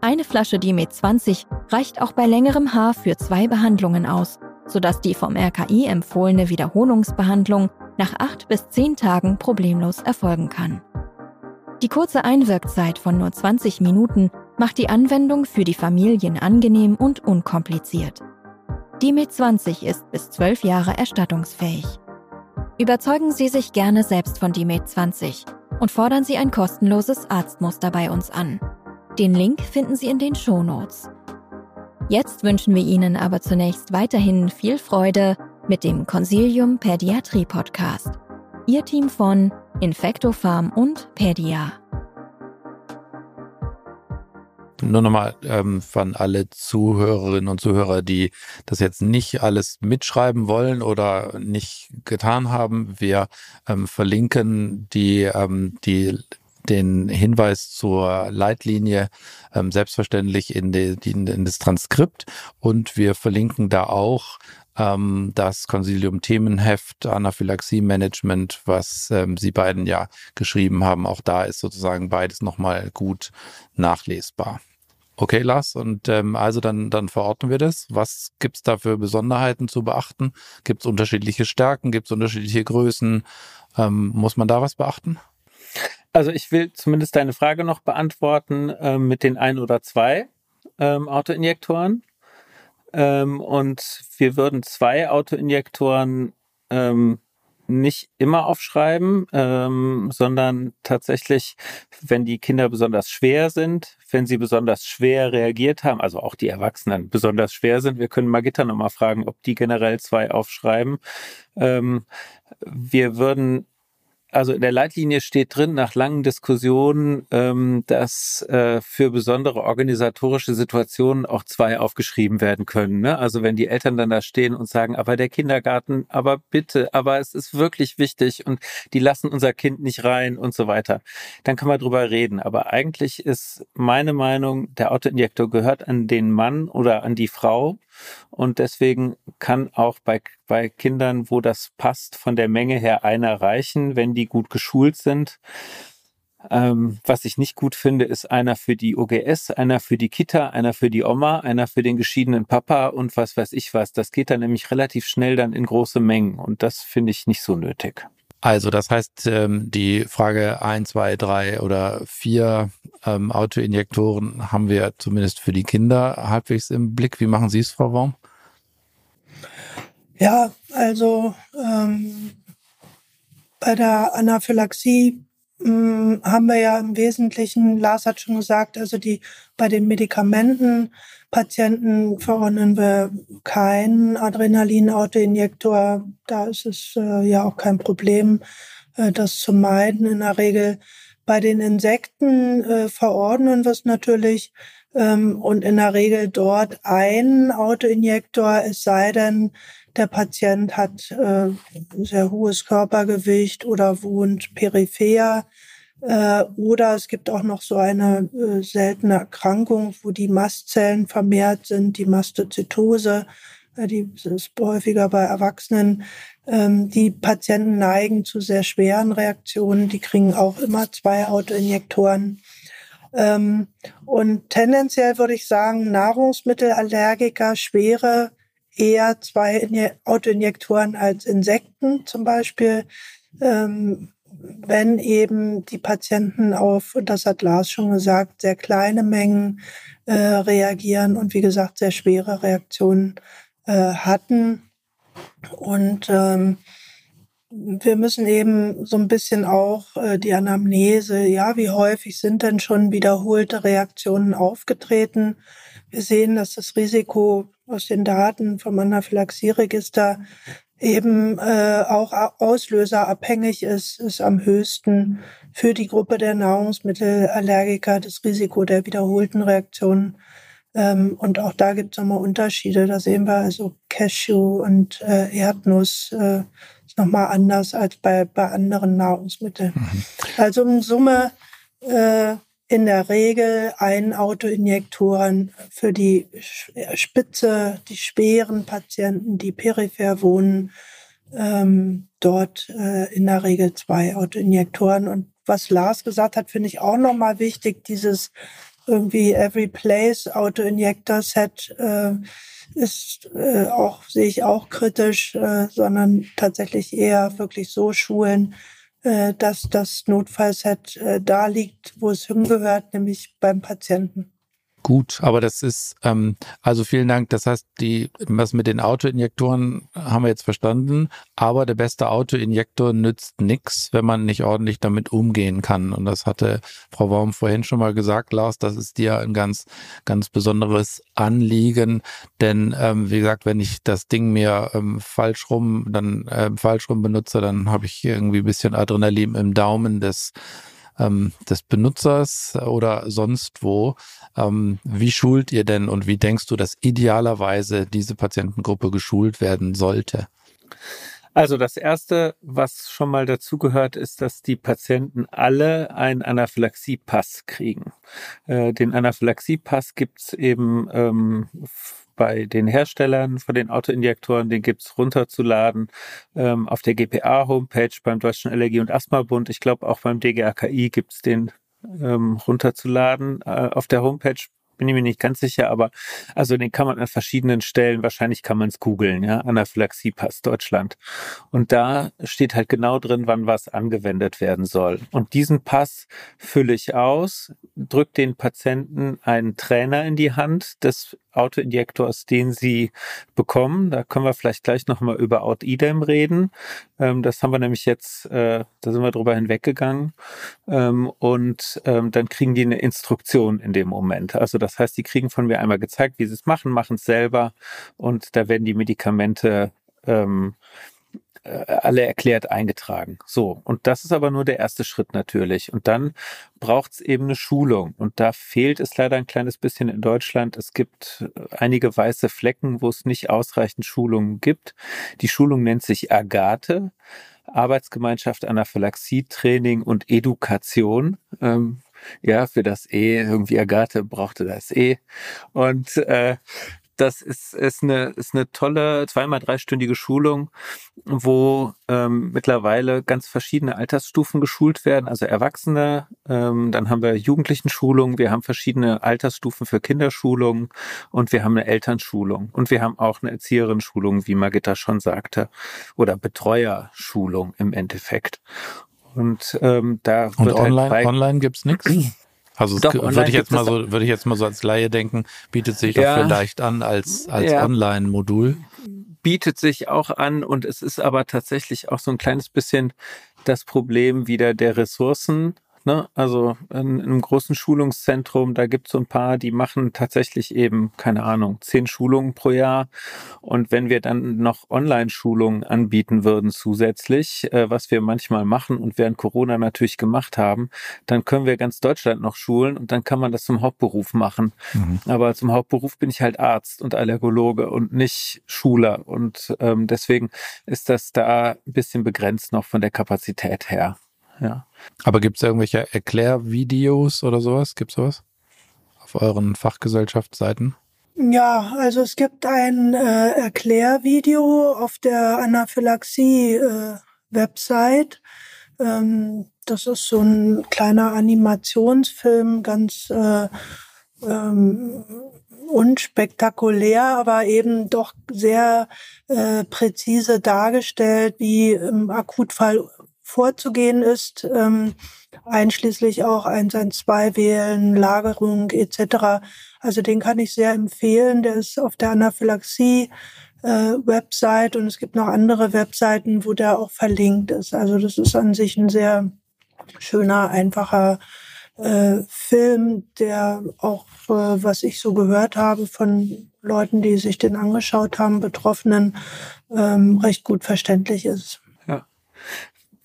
Eine Flasche Dimet 20 reicht auch bei längerem Haar für zwei Behandlungen aus, sodass die vom RKI empfohlene Wiederholungsbehandlung nach acht bis zehn Tagen problemlos erfolgen kann. Die kurze Einwirkzeit von nur 20 Minuten macht die Anwendung für die Familien angenehm und unkompliziert. Die Med 20 ist bis 12 Jahre erstattungsfähig. Überzeugen Sie sich gerne selbst von die Med 20 und fordern Sie ein kostenloses Arztmuster bei uns an. Den Link finden Sie in den Shownotes. Jetzt wünschen wir Ihnen aber zunächst weiterhin viel Freude mit dem Consilium Pädiatrie Podcast. Ihr Team von Infectofarm und Pedia. Nur nochmal ähm, von alle Zuhörerinnen und Zuhörer, die das jetzt nicht alles mitschreiben wollen oder nicht getan haben. Wir ähm, verlinken die, ähm, die den Hinweis zur Leitlinie ähm, selbstverständlich in, die, in, in das Transkript und wir verlinken da auch ähm, das Consilium Themenheft Anaphylaxie Management, was ähm, Sie beiden ja geschrieben haben. Auch da ist sozusagen beides nochmal gut nachlesbar. Okay, Lars, und ähm, also dann, dann verorten wir das. Was gibt's da für Besonderheiten zu beachten? Gibt's unterschiedliche Stärken? Gibt's unterschiedliche Größen? Ähm, muss man da was beachten? Also ich will zumindest deine Frage noch beantworten äh, mit den ein oder zwei ähm, Autoinjektoren. Ähm, und wir würden zwei Autoinjektoren ähm, nicht immer aufschreiben, ähm, sondern tatsächlich, wenn die Kinder besonders schwer sind, wenn sie besonders schwer reagiert haben, also auch die Erwachsenen besonders schwer sind. Wir können Magitta nochmal fragen, ob die generell zwei aufschreiben. Ähm, wir würden also in der Leitlinie steht drin, nach langen Diskussionen, ähm, dass äh, für besondere organisatorische Situationen auch zwei aufgeschrieben werden können. Ne? Also wenn die Eltern dann da stehen und sagen, aber der Kindergarten, aber bitte, aber es ist wirklich wichtig und die lassen unser Kind nicht rein und so weiter, dann kann man drüber reden. Aber eigentlich ist meine Meinung, der Autoinjektor gehört an den Mann oder an die Frau und deswegen kann auch bei, bei Kindern, wo das passt, von der Menge her einer reichen, wenn die gut geschult sind. Ähm, was ich nicht gut finde, ist einer für die OGS, einer für die Kita, einer für die Oma, einer für den geschiedenen Papa und was weiß ich was. Das geht dann nämlich relativ schnell dann in große Mengen und das finde ich nicht so nötig. Also das heißt, ähm, die Frage 1, 2, 3 oder 4 ähm, Autoinjektoren haben wir zumindest für die Kinder halbwegs im Blick. Wie machen Sie es, Frau Baum? Ja, also ähm, bei der Anaphylaxie hm, haben wir ja im Wesentlichen, Lars hat schon gesagt, also die bei den Medikamentenpatienten verordnen wir keinen Adrenalin-Autoinjektor. Da ist es äh, ja auch kein Problem, äh, das zu meiden in der Regel. Bei den Insekten äh, verordnen wir es natürlich und in der Regel dort ein Autoinjektor, es sei denn, der Patient hat äh, sehr hohes Körpergewicht oder wohnt peripher. Äh, oder es gibt auch noch so eine äh, seltene Erkrankung, wo die Mastzellen vermehrt sind, die Mastozytose. Äh, die ist häufiger bei Erwachsenen. Ähm, die Patienten neigen zu sehr schweren Reaktionen. Die kriegen auch immer zwei Autoinjektoren. Ähm, und tendenziell würde ich sagen, Nahrungsmittelallergiker, schwere eher zwei Autoinjektoren als Insekten zum Beispiel. Ähm, wenn eben die Patienten auf, und das hat Lars schon gesagt, sehr kleine Mengen äh, reagieren und wie gesagt sehr schwere Reaktionen äh, hatten. Und ähm, wir müssen eben so ein bisschen auch äh, die Anamnese, ja, wie häufig sind denn schon wiederholte Reaktionen aufgetreten? Wir sehen, dass das Risiko aus den Daten vom Anaphylaxie-Register eben äh, auch auslöserabhängig ist, ist am höchsten für die Gruppe der Nahrungsmittelallergiker das Risiko der wiederholten Reaktionen. Ähm, und auch da gibt es nochmal Unterschiede. Da sehen wir also Cashew und äh, Erdnuss äh, nochmal anders als bei, bei anderen Nahrungsmitteln. Mhm. Also in Summe äh, in der Regel ein Autoinjektoren für die Spitze, die schweren Patienten, die peripher wohnen, ähm, dort äh, in der Regel zwei Autoinjektoren. Und was Lars gesagt hat, finde ich auch nochmal wichtig, dieses irgendwie Every Place Autoinjector Set äh, ist äh, auch, sehe ich auch kritisch, äh, sondern tatsächlich eher wirklich so schulen, äh, dass das Notfallset äh, da liegt, wo es hingehört, nämlich beim Patienten gut. Aber das ist, ähm, also vielen Dank. Das heißt, die, was mit den Autoinjektoren haben wir jetzt verstanden. Aber der beste Autoinjektor nützt nichts, wenn man nicht ordentlich damit umgehen kann. Und das hatte Frau Baum vorhin schon mal gesagt, Lars, das ist dir ein ganz, ganz besonderes Anliegen. Denn, ähm, wie gesagt, wenn ich das Ding mir ähm, falsch rum, dann äh, falsch rum benutze, dann habe ich irgendwie ein bisschen Adrenalin im Daumen des ähm, des Benutzers oder sonst wo. Ähm, wie schult ihr denn und wie denkst du, dass idealerweise diese Patientengruppe geschult werden sollte? Also das Erste, was schon mal dazugehört, ist, dass die Patienten alle einen Anaphylaxie-Pass kriegen. Äh, den Anaphylaxie-Pass gibt's eben ähm, bei den Herstellern von den Autoinjektoren, den gibt's runterzuladen ähm, auf der GPA-Homepage beim Deutschen Allergie- und Asthma-Bund. Ich glaube, auch beim DGAKI gibt's den ähm, runterzuladen äh, auf der Homepage bin ich mir nicht ganz sicher, aber also den kann man an verschiedenen Stellen, wahrscheinlich kann man es googeln, ja, Anaphylaxie-Pass Deutschland. Und da steht halt genau drin, wann was angewendet werden soll. Und diesen Pass fülle ich aus, drücke den Patienten einen Trainer in die Hand. Das Autoinjektors, den sie bekommen. Da können wir vielleicht gleich nochmal über Out-Idem reden. Ähm, das haben wir nämlich jetzt, äh, da sind wir drüber hinweggegangen. Ähm, und ähm, dann kriegen die eine Instruktion in dem Moment. Also das heißt, die kriegen von mir einmal gezeigt, wie sie es machen, machen es selber und da werden die Medikamente ähm, äh, alle erklärt eingetragen. So, und das ist aber nur der erste Schritt natürlich. Und dann braucht es eben eine Schulung. Und da fehlt es leider ein kleines bisschen in Deutschland. Es gibt äh, einige weiße Flecken, wo es nicht ausreichend Schulungen gibt. Die Schulung nennt sich Agathe. Arbeitsgemeinschaft Anaphylaxie, Training und Education. Ähm, ja, für das E, irgendwie Agathe brauchte das E. Und äh, das ist, ist, eine, ist eine tolle zweimal dreistündige Schulung, wo ähm, mittlerweile ganz verschiedene Altersstufen geschult werden, also Erwachsene, ähm, dann haben wir Jugendlichenschulung, wir haben verschiedene Altersstufen für Kinderschulung und wir haben eine Elternschulung und wir haben auch eine Erzieherin-Schulung, wie Margitta schon sagte, oder Betreuerschulung im Endeffekt. Und ähm, da und wird online, halt online gibt's nichts. Also Doch, würde ich jetzt mal so, würde ich jetzt mal so als Laie denken, bietet sich ja, auch vielleicht an als, als ja, Online-Modul. Bietet sich auch an und es ist aber tatsächlich auch so ein kleines bisschen das Problem wieder der Ressourcen. Ne? Also in, in einem großen Schulungszentrum, da gibt es so ein paar, die machen tatsächlich eben, keine Ahnung, zehn Schulungen pro Jahr. Und wenn wir dann noch Online-Schulungen anbieten würden zusätzlich, äh, was wir manchmal machen und während Corona natürlich gemacht haben, dann können wir ganz Deutschland noch schulen und dann kann man das zum Hauptberuf machen. Mhm. Aber zum Hauptberuf bin ich halt Arzt und Allergologe und nicht Schuler. Und ähm, deswegen ist das da ein bisschen begrenzt noch von der Kapazität her ja. Aber gibt es irgendwelche Erklärvideos oder sowas? Gibt es sowas? Auf euren Fachgesellschaftsseiten? Ja, also es gibt ein äh, Erklärvideo auf der Anaphylaxie-Website. Äh, ähm, das ist so ein kleiner Animationsfilm, ganz äh, ähm, unspektakulär, aber eben doch sehr äh, präzise dargestellt, wie im Akutfall vorzugehen ist, ähm, einschließlich auch 112 wählen, Lagerung etc. Also den kann ich sehr empfehlen. Der ist auf der Anaphylaxie äh, Website und es gibt noch andere Webseiten, wo der auch verlinkt ist. Also das ist an sich ein sehr schöner, einfacher äh, Film, der auch, äh, was ich so gehört habe von Leuten, die sich den angeschaut haben, Betroffenen, ähm, recht gut verständlich ist.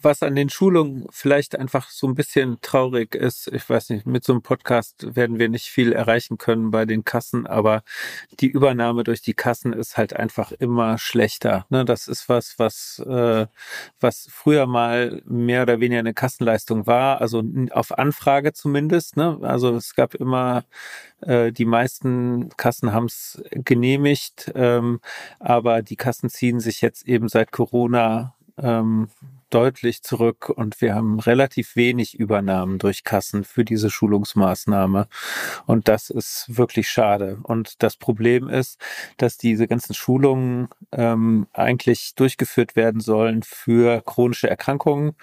Was an den Schulungen vielleicht einfach so ein bisschen traurig ist, ich weiß nicht, mit so einem Podcast werden wir nicht viel erreichen können bei den Kassen, aber die Übernahme durch die Kassen ist halt einfach immer schlechter. Ne? Das ist was, was, äh, was früher mal mehr oder weniger eine Kassenleistung war, also auf Anfrage zumindest. Ne? Also es gab immer äh, die meisten Kassen haben es genehmigt, ähm, aber die Kassen ziehen sich jetzt eben seit Corona ähm, deutlich zurück und wir haben relativ wenig Übernahmen durch Kassen für diese Schulungsmaßnahme. Und das ist wirklich schade. Und das Problem ist, dass diese ganzen Schulungen ähm, eigentlich durchgeführt werden sollen für chronische Erkrankungen.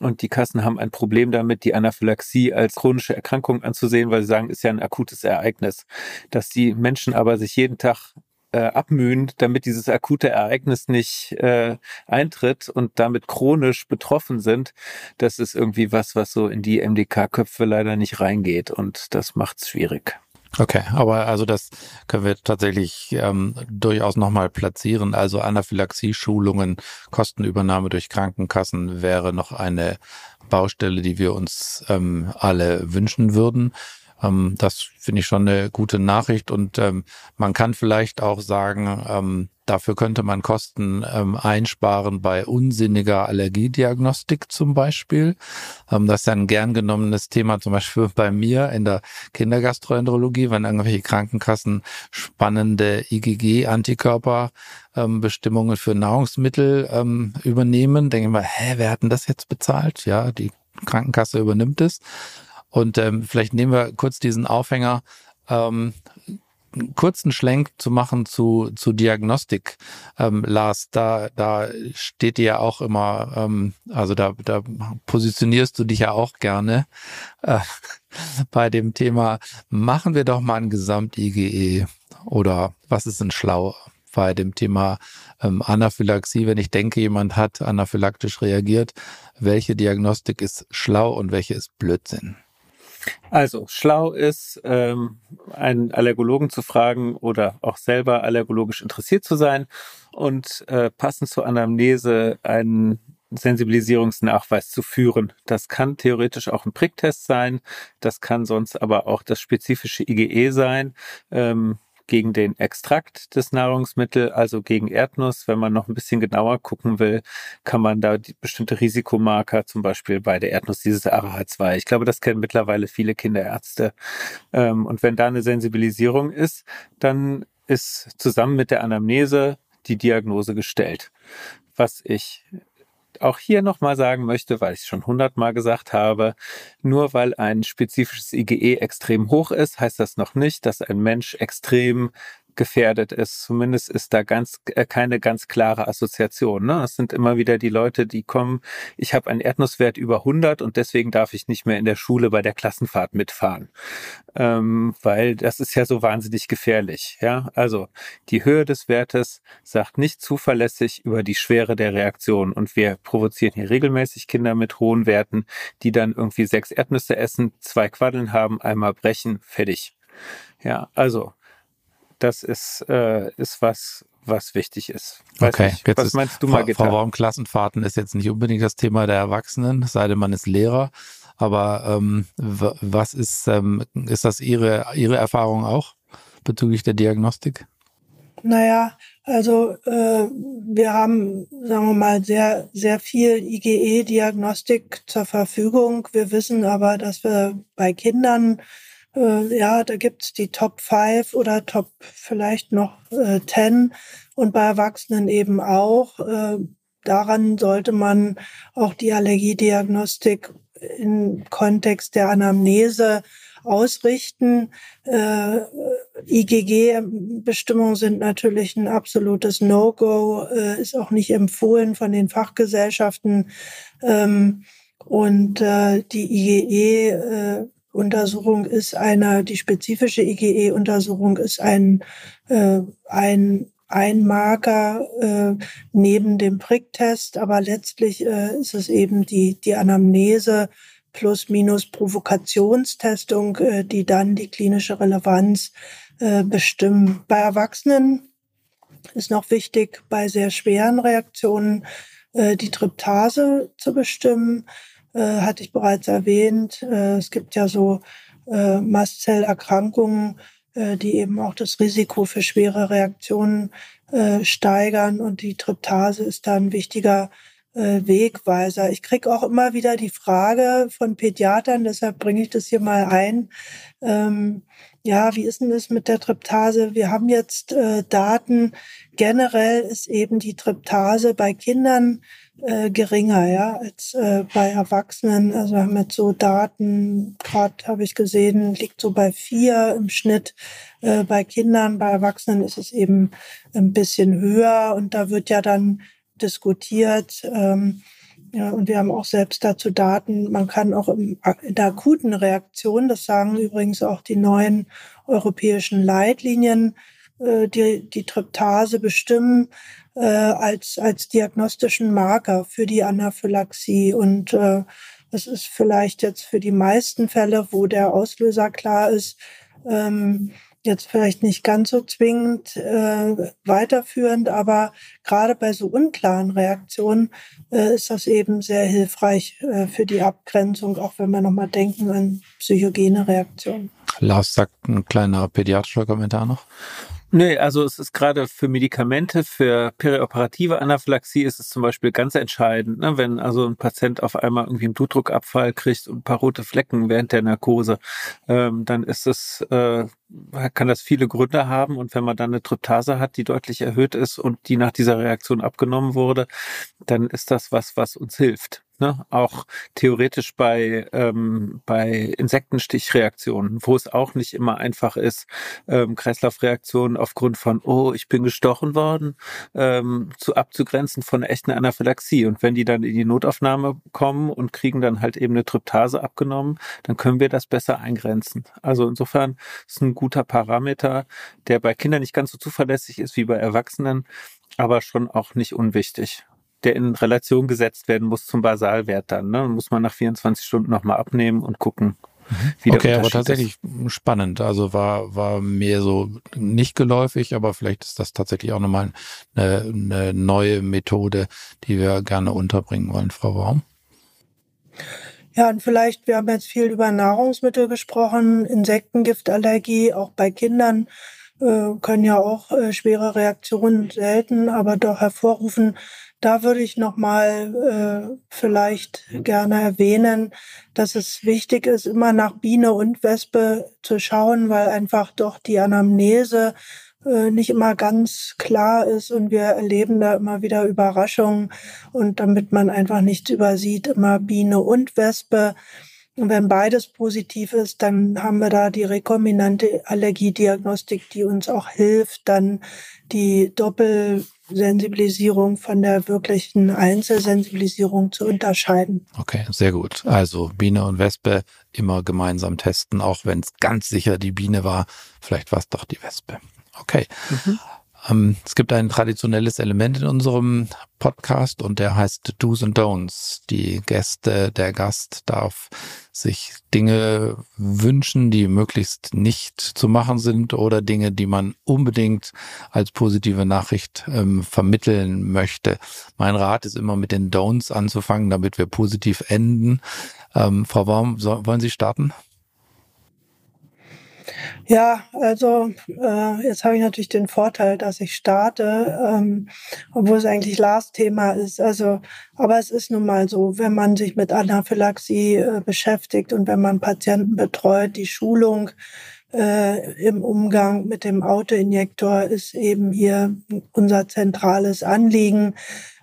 Und die Kassen haben ein Problem damit, die Anaphylaxie als chronische Erkrankung anzusehen, weil sie sagen, ist ja ein akutes Ereignis. Dass die Menschen aber sich jeden Tag äh, abmühen, damit dieses akute Ereignis nicht äh, eintritt und damit chronisch betroffen sind, das ist irgendwie was, was so in die MDK-Köpfe leider nicht reingeht und das macht's schwierig. Okay, aber also das können wir tatsächlich ähm, durchaus nochmal platzieren. Also Anaphylaxie-Schulungen, Kostenübernahme durch Krankenkassen wäre noch eine Baustelle, die wir uns ähm, alle wünschen würden. Ähm, das finde ich schon eine gute Nachricht und ähm, man kann vielleicht auch sagen, ähm, dafür könnte man Kosten ähm, einsparen bei unsinniger Allergiediagnostik zum Beispiel. Ähm, das ist ja ein gern genommenes Thema zum Beispiel bei mir in der Kindergastroenterologie, wenn irgendwelche Krankenkassen spannende IgG-Antikörperbestimmungen ähm, für Nahrungsmittel ähm, übernehmen, denke ich mal, hä, wer hat denn das jetzt bezahlt? Ja, die Krankenkasse übernimmt es. Und ähm, vielleicht nehmen wir kurz diesen Aufhänger. Ähm, einen kurzen Schlenk zu machen zu, zu Diagnostik, ähm, Lars, da, da steht dir ja auch immer, ähm, also da, da positionierst du dich ja auch gerne äh, bei dem Thema, machen wir doch mal ein Gesamt-IGE oder was ist denn schlau bei dem Thema ähm, Anaphylaxie, wenn ich denke, jemand hat anaphylaktisch reagiert, welche Diagnostik ist schlau und welche ist Blödsinn? Also schlau ist, ähm, einen Allergologen zu fragen oder auch selber allergologisch interessiert zu sein und äh, passend zur Anamnese einen Sensibilisierungsnachweis zu führen. Das kann theoretisch auch ein Pricktest sein, das kann sonst aber auch das spezifische IgE sein. Ähm, gegen den Extrakt des Nahrungsmittels, also gegen Erdnuss. Wenn man noch ein bisschen genauer gucken will, kann man da bestimmte Risikomarker, zum Beispiel bei der Erdnuss dieses ARH2. Ich glaube, das kennen mittlerweile viele Kinderärzte. Ähm, und wenn da eine Sensibilisierung ist, dann ist zusammen mit der Anamnese die Diagnose gestellt. Was ich auch hier nochmal sagen möchte, weil ich es schon hundertmal gesagt habe, nur weil ein spezifisches IgE extrem hoch ist, heißt das noch nicht, dass ein Mensch extrem gefährdet ist. Zumindest ist da ganz äh, keine ganz klare Assoziation. Ne? Es sind immer wieder die Leute, die kommen, ich habe einen Erdnusswert über 100 und deswegen darf ich nicht mehr in der Schule bei der Klassenfahrt mitfahren, ähm, weil das ist ja so wahnsinnig gefährlich. Ja, also die Höhe des Wertes sagt nicht zuverlässig über die Schwere der Reaktion und wir provozieren hier regelmäßig Kinder mit hohen Werten, die dann irgendwie sechs Erdnüsse essen, zwei Quaddeln haben, einmal brechen, fertig. Ja, also das ist, äh, ist was, was wichtig ist. Weiß okay, nicht, jetzt was meinst du mal getan? Verwahrung-Klassenfahrten ist jetzt nicht unbedingt das Thema der Erwachsenen, sei denn man ist Lehrer. Aber ähm, was ist, ähm, ist das Ihre, Ihre Erfahrung auch bezüglich der Diagnostik? Naja, also äh, wir haben, sagen wir mal, sehr, sehr viel IgE-Diagnostik zur Verfügung. Wir wissen aber, dass wir bei Kindern äh, ja, da gibt's die Top 5 oder Top vielleicht noch äh, 10 und bei Erwachsenen eben auch. Äh, daran sollte man auch die Allergiediagnostik im Kontext der Anamnese ausrichten. Äh, IgG-Bestimmungen sind natürlich ein absolutes No-Go, äh, ist auch nicht empfohlen von den Fachgesellschaften. Ähm, und äh, die IgE äh, Untersuchung ist eine, die spezifische IgE-Untersuchung ist ein, äh, ein, ein Marker äh, neben dem Pricktest, aber letztlich äh, ist es eben die, die Anamnese plus minus Provokationstestung, äh, die dann die klinische Relevanz äh, bestimmen. Bei Erwachsenen ist noch wichtig, bei sehr schweren Reaktionen äh, die Tryptase zu bestimmen äh, hatte ich bereits erwähnt. Äh, es gibt ja so äh, Mastzellerkrankungen, äh, die eben auch das Risiko für schwere Reaktionen äh, steigern und die Tryptase ist da ein wichtiger äh, Wegweiser. Ich kriege auch immer wieder die Frage von Pädiatern, deshalb bringe ich das hier mal ein. Ähm, ja, wie ist denn das mit der Tryptase? Wir haben jetzt äh, Daten. Generell ist eben die Tryptase bei Kindern äh, geringer, ja, als äh, bei Erwachsenen. Also wir haben jetzt so Daten, gerade habe ich gesehen, liegt so bei vier im Schnitt. Äh, bei Kindern, bei Erwachsenen ist es eben ein bisschen höher und da wird ja dann diskutiert. Ähm, ja, und wir haben auch selbst dazu Daten. Man kann auch im, in der akuten Reaktion, das sagen übrigens auch die neuen europäischen Leitlinien, äh, die, die Tryptase bestimmen äh, als, als diagnostischen Marker für die Anaphylaxie. Und äh, das ist vielleicht jetzt für die meisten Fälle, wo der Auslöser klar ist, ähm, jetzt vielleicht nicht ganz so zwingend äh, weiterführend, aber gerade bei so unklaren Reaktionen äh, ist das eben sehr hilfreich äh, für die Abgrenzung, auch wenn wir nochmal denken an psychogene Reaktionen. Lars sagt ein kleiner pädiatrischer Kommentar noch. Nee, also es ist gerade für Medikamente, für perioperative Anaphylaxie ist es zum Beispiel ganz entscheidend, ne? wenn also ein Patient auf einmal irgendwie einen Blutdruckabfall kriegt und ein paar rote Flecken während der Narkose, ähm, dann ist es, äh, kann das viele Gründe haben und wenn man dann eine Tryptase hat, die deutlich erhöht ist und die nach dieser Reaktion abgenommen wurde, dann ist das was, was uns hilft. Ne? Auch theoretisch bei, ähm, bei Insektenstichreaktionen, wo es auch nicht immer einfach ist, ähm, Kreislaufreaktionen aufgrund von, oh, ich bin gestochen worden, ähm, zu abzugrenzen von echten Anaphylaxie. Und wenn die dann in die Notaufnahme kommen und kriegen dann halt eben eine Tryptase abgenommen, dann können wir das besser eingrenzen. Also insofern ist ein guter Parameter, der bei Kindern nicht ganz so zuverlässig ist wie bei Erwachsenen, aber schon auch nicht unwichtig der in Relation gesetzt werden muss zum Basalwert dann. Ne? Muss man nach 24 Stunden nochmal abnehmen und gucken, mhm. wie der Okay, aber tatsächlich ist. spannend. Also war, war mir so nicht geläufig, aber vielleicht ist das tatsächlich auch nochmal eine, eine neue Methode, die wir gerne unterbringen wollen, Frau Baum. Ja, und vielleicht, wir haben jetzt viel über Nahrungsmittel gesprochen, Insektengiftallergie, auch bei Kindern äh, können ja auch äh, schwere Reaktionen selten, aber doch hervorrufen, da würde ich nochmal äh, vielleicht gerne erwähnen, dass es wichtig ist, immer nach Biene und Wespe zu schauen, weil einfach doch die Anamnese äh, nicht immer ganz klar ist und wir erleben da immer wieder Überraschungen. Und damit man einfach nichts übersieht, immer Biene und Wespe. Und wenn beides positiv ist, dann haben wir da die rekombinante Allergiediagnostik, die uns auch hilft, dann die Doppelsensibilisierung von der wirklichen Einzelsensibilisierung zu unterscheiden. Okay, sehr gut. Also Biene und Wespe immer gemeinsam testen, auch wenn es ganz sicher die Biene war. Vielleicht war es doch die Wespe. Okay. Mhm. Ähm, es gibt ein traditionelles Element in unserem Podcast und der heißt Do's and Don'ts. Die Gäste, der Gast darf sich Dinge wünschen, die möglichst nicht zu machen sind oder Dinge, die man unbedingt als positive Nachricht ähm, vermitteln möchte. Mein Rat ist immer mit den Don'ts anzufangen, damit wir positiv enden. Ähm, Frau Baum, so, wollen Sie starten? Ja, also äh, jetzt habe ich natürlich den Vorteil, dass ich starte, ähm, obwohl es eigentlich Lars Thema ist. Also, aber es ist nun mal so, wenn man sich mit Anaphylaxie äh, beschäftigt und wenn man Patienten betreut, die Schulung äh, im Umgang mit dem Autoinjektor ist eben hier unser zentrales Anliegen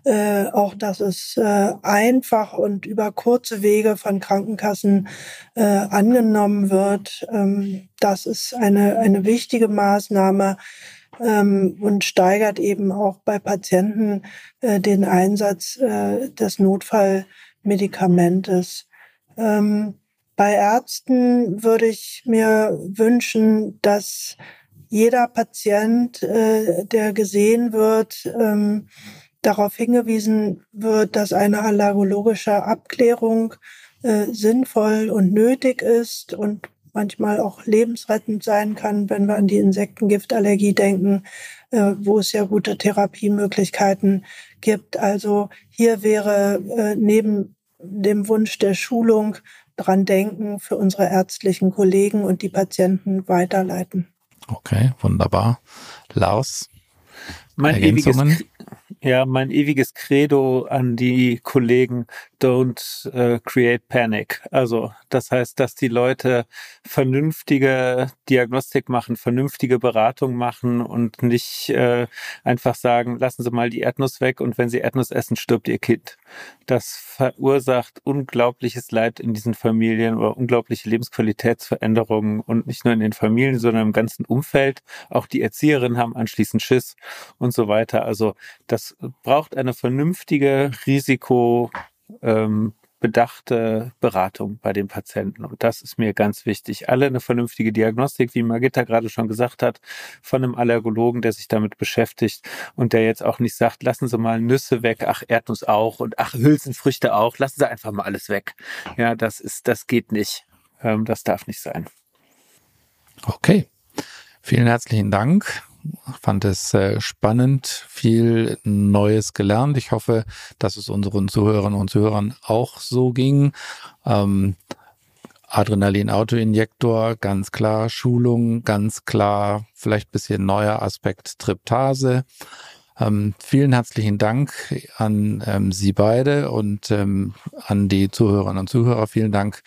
äh, auch, dass es äh, einfach und über kurze Wege von Krankenkassen äh, angenommen wird. Ähm, das ist eine, eine wichtige Maßnahme ähm, und steigert eben auch bei Patienten äh, den Einsatz äh, des Notfallmedikamentes. Ähm, bei Ärzten würde ich mir wünschen, dass jeder Patient, äh, der gesehen wird, ähm, darauf hingewiesen wird, dass eine allergologische Abklärung äh, sinnvoll und nötig ist und manchmal auch lebensrettend sein kann, wenn wir an die Insektengiftallergie denken, äh, wo es ja gute Therapiemöglichkeiten gibt. Also hier wäre äh, neben dem Wunsch der Schulung dran denken, für unsere ärztlichen Kollegen und die Patienten weiterleiten. Okay, wunderbar. Lars, mein Ergänzungen? Ewiges, ja, mein ewiges Credo an die Kollegen, don't uh, create panic. Also das heißt, dass die Leute vernünftige Diagnostik machen, vernünftige Beratung machen und nicht äh, einfach sagen, lassen Sie mal die Erdnuss weg und wenn Sie Erdnuss essen, stirbt Ihr Kind. Das verursacht unglaubliches Leid in diesen Familien oder unglaubliche Lebensqualitätsveränderungen und nicht nur in den Familien, sondern im ganzen Umfeld. Auch die Erzieherinnen haben anschließend Schiss und so weiter. Also das braucht eine vernünftige Risiko ähm, bedachte Beratung bei den Patienten. Und das ist mir ganz wichtig. Alle eine vernünftige Diagnostik, wie Margitta gerade schon gesagt hat, von einem Allergologen, der sich damit beschäftigt und der jetzt auch nicht sagt, lassen Sie mal Nüsse weg, ach Erdnuss auch und ach Hülsenfrüchte auch, lassen Sie einfach mal alles weg. Ja, das ist, das geht nicht. Ähm, das darf nicht sein. Okay. Vielen herzlichen Dank fand es äh, spannend, viel Neues gelernt. Ich hoffe, dass es unseren Zuhörern und Zuhörern auch so ging. Ähm, Adrenalin-Autoinjektor, ganz klar, Schulung, ganz klar, vielleicht bisschen neuer Aspekt Triptase. Ähm, vielen herzlichen Dank an ähm, Sie beide und ähm, an die Zuhörerinnen und Zuhörer. Vielen Dank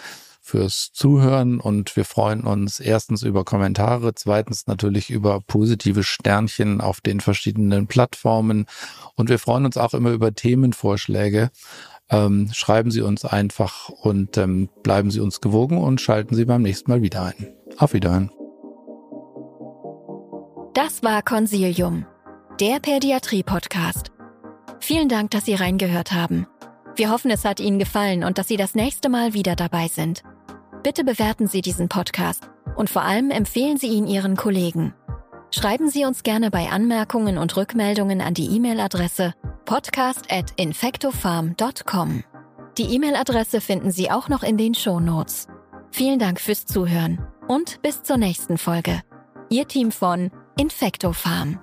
fürs Zuhören und wir freuen uns erstens über Kommentare, zweitens natürlich über positive Sternchen auf den verschiedenen Plattformen und wir freuen uns auch immer über Themenvorschläge. Ähm, schreiben Sie uns einfach und ähm, bleiben Sie uns gewogen und schalten Sie beim nächsten Mal wieder ein. Auf Wiederhören. Das war Consilium, der Pädiatrie-Podcast. Vielen Dank, dass Sie reingehört haben. Wir hoffen, es hat Ihnen gefallen und dass Sie das nächste Mal wieder dabei sind. Bitte bewerten Sie diesen Podcast und vor allem empfehlen Sie ihn Ihren Kollegen. Schreiben Sie uns gerne bei Anmerkungen und Rückmeldungen an die E-Mail-Adresse podcast@infectofarm.com. Die E-Mail-Adresse finden Sie auch noch in den Show Notes. Vielen Dank fürs Zuhören und bis zur nächsten Folge. Ihr Team von Infectofarm.